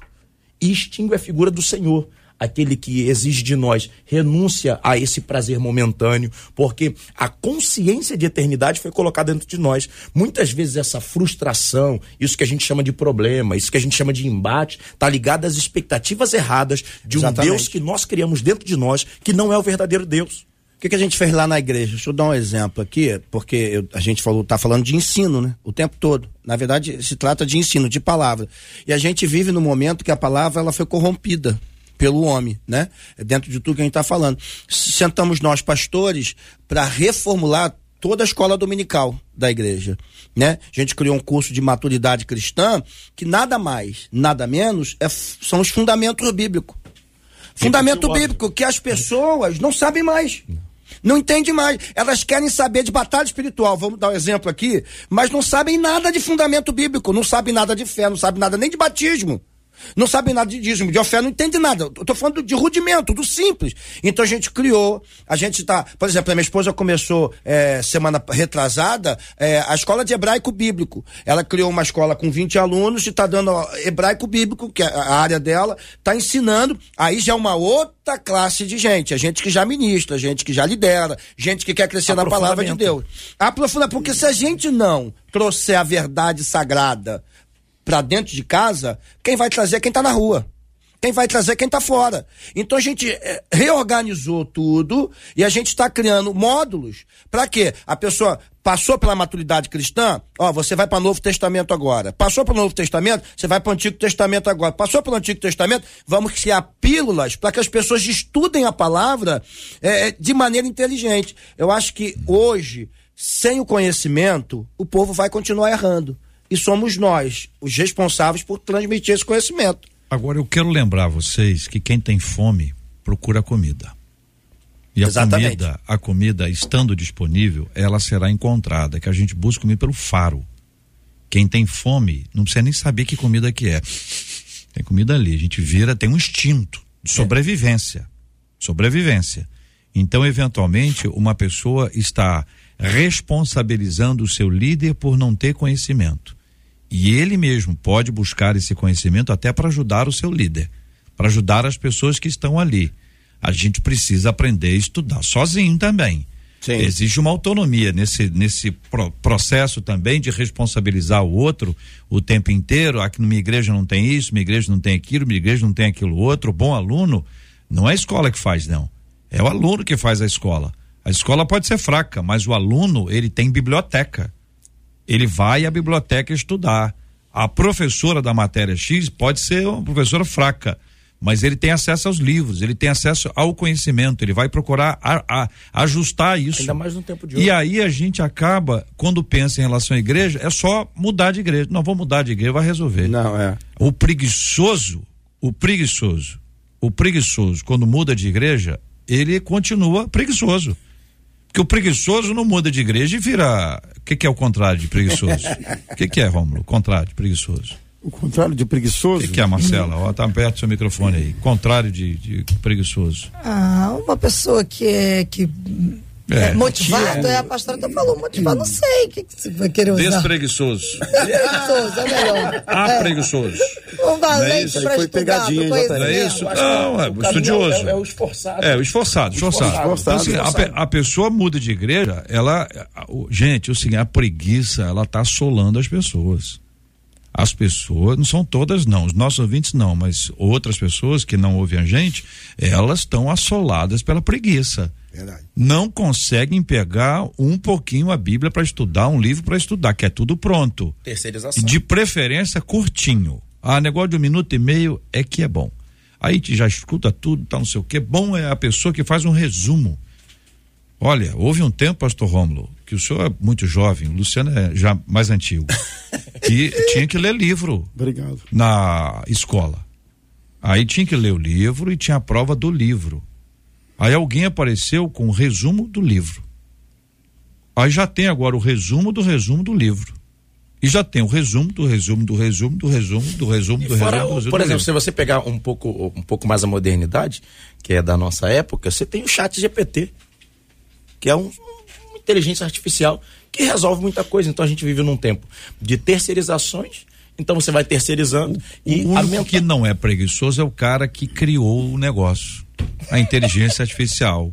e extingue a figura do Senhor aquele que exige de nós renúncia a esse prazer momentâneo, porque a consciência de eternidade foi colocada dentro de nós. Muitas vezes essa frustração, isso que a gente chama de problema, isso que a gente chama de embate, está ligado às expectativas erradas de um Exatamente. Deus que nós criamos dentro de nós, que não é o verdadeiro Deus que, que a gente fez lá na igreja? Deixa eu dar um exemplo aqui, porque eu, a gente falou, tá falando de ensino, né? O tempo todo. Na verdade, se trata de ensino, de palavra. E a gente vive no momento que a palavra ela foi corrompida pelo homem, né? É dentro de tudo que a gente está falando. Sentamos nós, pastores, para reformular toda a escola dominical da igreja, né? A gente criou um curso de maturidade cristã que nada mais, nada menos é, são os fundamentos bíblicos. Fundamento bíblico que as pessoas não sabem mais. Não entende mais. Elas querem saber de batalha espiritual. Vamos dar um exemplo aqui. Mas não sabem nada de fundamento bíblico. Não sabem nada de fé. Não sabem nada nem de batismo não sabem nada de dízimo, de oferta, não entende nada. Eu tô falando de rudimento, do simples. Então a gente criou, a gente está, por exemplo, a minha esposa começou é, semana retrasada é, a escola de hebraico bíblico. Ela criou uma escola com 20 alunos e está dando hebraico bíblico, que é a área dela, está ensinando. Aí já é uma outra classe de gente, a gente que já ministra, gente que já lidera, gente que quer crescer na palavra de Deus. Aprofunda, porque se a gente não trouxer a verdade sagrada, para dentro de casa, quem vai trazer é quem está na rua. Quem vai trazer é quem está fora. Então a gente é, reorganizou tudo e a gente está criando módulos para quê? A pessoa passou pela maturidade cristã, ó, você vai para o Novo Testamento agora. Passou pelo Novo Testamento, você vai para o Antigo Testamento agora. Passou pelo Antigo Testamento, vamos criar pílulas para que as pessoas estudem a palavra é, de maneira inteligente. Eu acho que hoje, sem o conhecimento, o povo vai continuar errando e somos nós os responsáveis por transmitir esse conhecimento. Agora eu quero lembrar vocês que quem tem fome procura comida. E a Exatamente. comida, a comida estando disponível, ela será encontrada, que a gente busca comida pelo faro. Quem tem fome não precisa nem saber que comida que é. Tem comida ali, a gente vira, tem um instinto de é. sobrevivência. Sobrevivência. Então, eventualmente, uma pessoa está responsabilizando o seu líder por não ter conhecimento. E ele mesmo pode buscar esse conhecimento até para ajudar o seu líder, para ajudar as pessoas que estão ali. A gente precisa aprender a estudar sozinho também. Sim. Existe uma autonomia nesse, nesse pro, processo também de responsabilizar o outro o tempo inteiro. Aqui na minha igreja não tem isso, minha igreja não tem aquilo, minha igreja não tem aquilo outro. Bom aluno não é a escola que faz, não. É o aluno que faz a escola. A escola pode ser fraca, mas o aluno, ele tem biblioteca. Ele vai à biblioteca estudar. A professora da matéria X pode ser uma professora fraca, mas ele tem acesso aos livros, ele tem acesso ao conhecimento, ele vai procurar a, a, ajustar isso. Ainda mais no tempo de hoje. E aí a gente acaba, quando pensa em relação à igreja, é só mudar de igreja. Não, vou mudar de igreja, vai resolver. Não, é. O preguiçoso, o preguiçoso, o preguiçoso, quando muda de igreja, ele continua preguiçoso. Porque o preguiçoso não muda de igreja e vira. O que, que é o contrário de preguiçoso? O que, que é, Rômulo? O contrário de preguiçoso. O contrário de preguiçoso? O que, que é, Marcela? Ó, tá perto do seu microfone aí. Contrário de, de preguiçoso. Ah, uma pessoa que é. Que é. é motivado, é, a pastora até falou, motivado, não sei o que, que você vai querer usar. Despreguiçoso. Despreguiçoso, é melhor. [LAUGHS] Apreguiçoso. É. Um valente é pra foi pegadinha, não é isso? Não, é o estudioso. É, o esforçado. É, o esforçado, esforçado. esforçado. Então, assim, esforçado. A, a, pessoa muda de igreja, ela, gente, o seguinte, a preguiça, ela tá assolando as pessoas. As pessoas, não são todas não, os nossos ouvintes não, mas outras pessoas que não ouvem a gente, elas estão assoladas pela preguiça. Verdade. Não conseguem pegar um pouquinho a Bíblia para estudar, um livro para estudar, que é tudo pronto. Terceirização. De preferência curtinho. Ah, negócio de um minuto e meio é que é bom. Aí te já escuta tudo, tá não sei o que. Bom é a pessoa que faz um resumo. Olha, houve um tempo, pastor Rômulo, que o senhor é muito jovem, o Luciano é já mais antigo, [LAUGHS] que tinha que ler livro. Obrigado. Na escola. Aí tinha que ler o livro e tinha a prova do livro. Aí alguém apareceu com o resumo do livro. Aí já tem agora o resumo do resumo do livro. E já tem o resumo do resumo do resumo do resumo do resumo do fora, resumo. Do resumo por exemplo, se você pegar um pouco, um pouco mais a modernidade, que é da nossa época, você tem o chat GPT, que é um, uma inteligência artificial que resolve muita coisa. Então a gente vive num tempo de terceirizações então você vai terceirizando o, e o único que não é preguiçoso é o cara que criou o negócio, a inteligência artificial.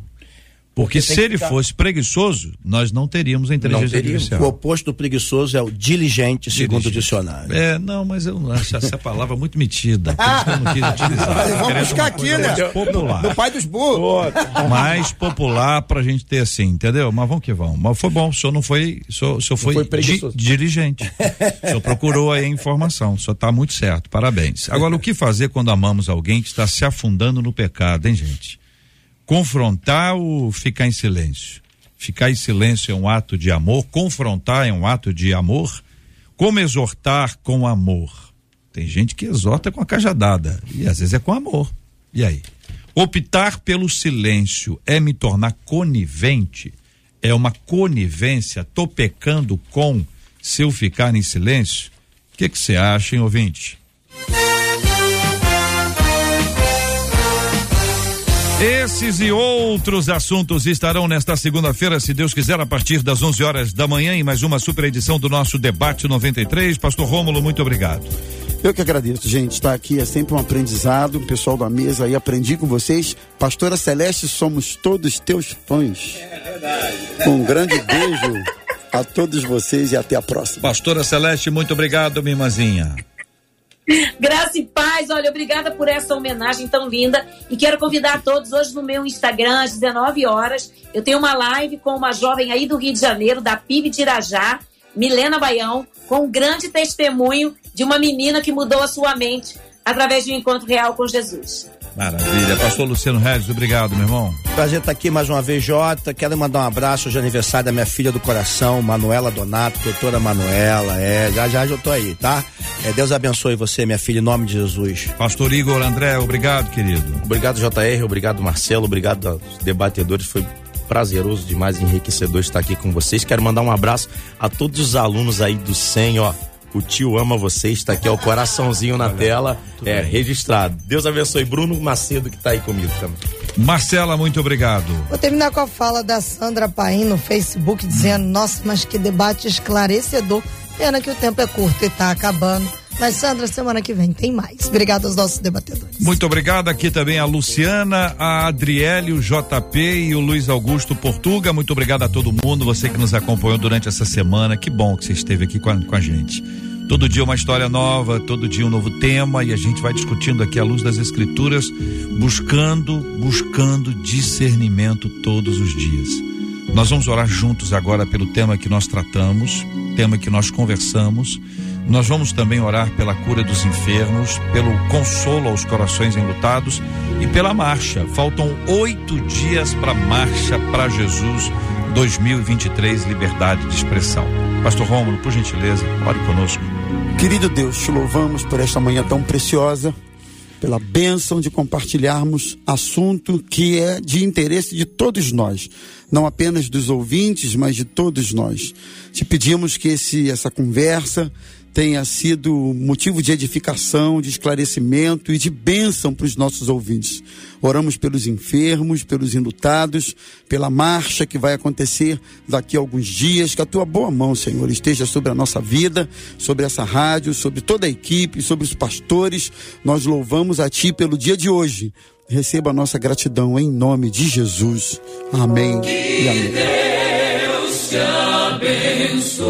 Porque, se ele ficar... fosse preguiçoso, nós não teríamos a inteligência artificial. O oposto do preguiçoso é o diligente, segundo diligente. o dicionário. É, não, mas eu acho essa palavra muito metida. eu não quis [LAUGHS] utilizar. Vamos buscar aqui, né? Popular. No, pai dos burros. Mais popular pra gente ter assim, entendeu? Mas vamos que vamos. Mas foi bom, o senhor não foi, o senhor, o senhor foi, foi di, diligente. o senhor procurou aí a informação, o senhor tá muito certo, parabéns. Agora, o que fazer quando amamos alguém que está se afundando no pecado, hein, gente? Confrontar ou ficar em silêncio? Ficar em silêncio é um ato de amor, confrontar é um ato de amor. Como exortar com amor? Tem gente que exorta com a cajadada e às vezes é com amor. E aí? Optar pelo silêncio é me tornar conivente? É uma conivência? Tô pecando com se eu ficar em silêncio? O que você acha, hein, ouvinte? Esses e outros assuntos estarão nesta segunda-feira, se Deus quiser, a partir das 11 horas da manhã, em mais uma super edição do nosso Debate 93. Pastor Rômulo, muito obrigado. Eu que agradeço, gente. Estar aqui é sempre um aprendizado. O pessoal da mesa aí, aprendi com vocês. Pastora Celeste, somos todos teus fãs. É verdade. Um grande beijo a todos vocês e até a próxima. Pastora Celeste, muito obrigado, minha irmãzinha. [LAUGHS] Graça e paz, olha, obrigada por essa homenagem tão linda. E quero convidar todos hoje no meu Instagram, às 19 horas. Eu tenho uma live com uma jovem aí do Rio de Janeiro, da PIB de Irajá, Milena Baião, com um grande testemunho de uma menina que mudou a sua mente através de um encontro real com Jesus. Maravilha. Pastor Luciano Regis, obrigado, meu irmão. Prazer estar aqui mais uma vez, Jota. Quero mandar um abraço hoje é aniversário da minha filha do coração, Manuela Donato, doutora Manuela. É, já já eu tô aí, tá? É, Deus abençoe você, minha filha, em nome de Jesus. Pastor Igor André, obrigado, querido. Obrigado, JR, obrigado, Marcelo, obrigado aos debatedores. Foi prazeroso demais, enriquecedor estar aqui com vocês. Quero mandar um abraço a todos os alunos aí do SEM, ó o tio ama você, está aqui, ó, o coraçãozinho na tela, é bem. registrado. Deus abençoe Bruno Macedo que está aí comigo também. Marcela, muito obrigado. Vou terminar com a fala da Sandra Paim no Facebook dizendo: Nossa, mas que debate esclarecedor. Pena que o tempo é curto e está acabando. Mas, Sandra, semana que vem tem mais. Obrigado aos nossos debatedores. Muito obrigado aqui também a Luciana, a Adriele, o JP e o Luiz Augusto Portuga. Muito obrigado a todo mundo, você que nos acompanhou durante essa semana. Que bom que você esteve aqui com a, com a gente. Todo dia uma história nova, todo dia um novo tema e a gente vai discutindo aqui à luz das escrituras, buscando, buscando discernimento todos os dias. Nós vamos orar juntos agora pelo tema que nós tratamos, tema que nós conversamos. Nós vamos também orar pela cura dos enfermos, pelo consolo aos corações enlutados e pela marcha. Faltam oito dias para a marcha para Jesus 2023, liberdade de expressão. Pastor Rômulo, por gentileza, ore conosco. Querido Deus, te louvamos por esta manhã tão preciosa pela bênção de compartilharmos assunto que é de interesse de todos nós, não apenas dos ouvintes, mas de todos nós. Te pedimos que esse, essa conversa tenha sido motivo de edificação, de esclarecimento e de bênção para os nossos ouvintes. Oramos pelos enfermos, pelos enlutados, pela marcha que vai acontecer daqui a alguns dias. Que a tua boa mão, Senhor, esteja sobre a nossa vida, sobre essa rádio, sobre toda a equipe, sobre os pastores. Nós louvamos a Ti pelo dia de hoje. Receba a nossa gratidão em nome de Jesus. Amém que e amém. Deus te abençoe.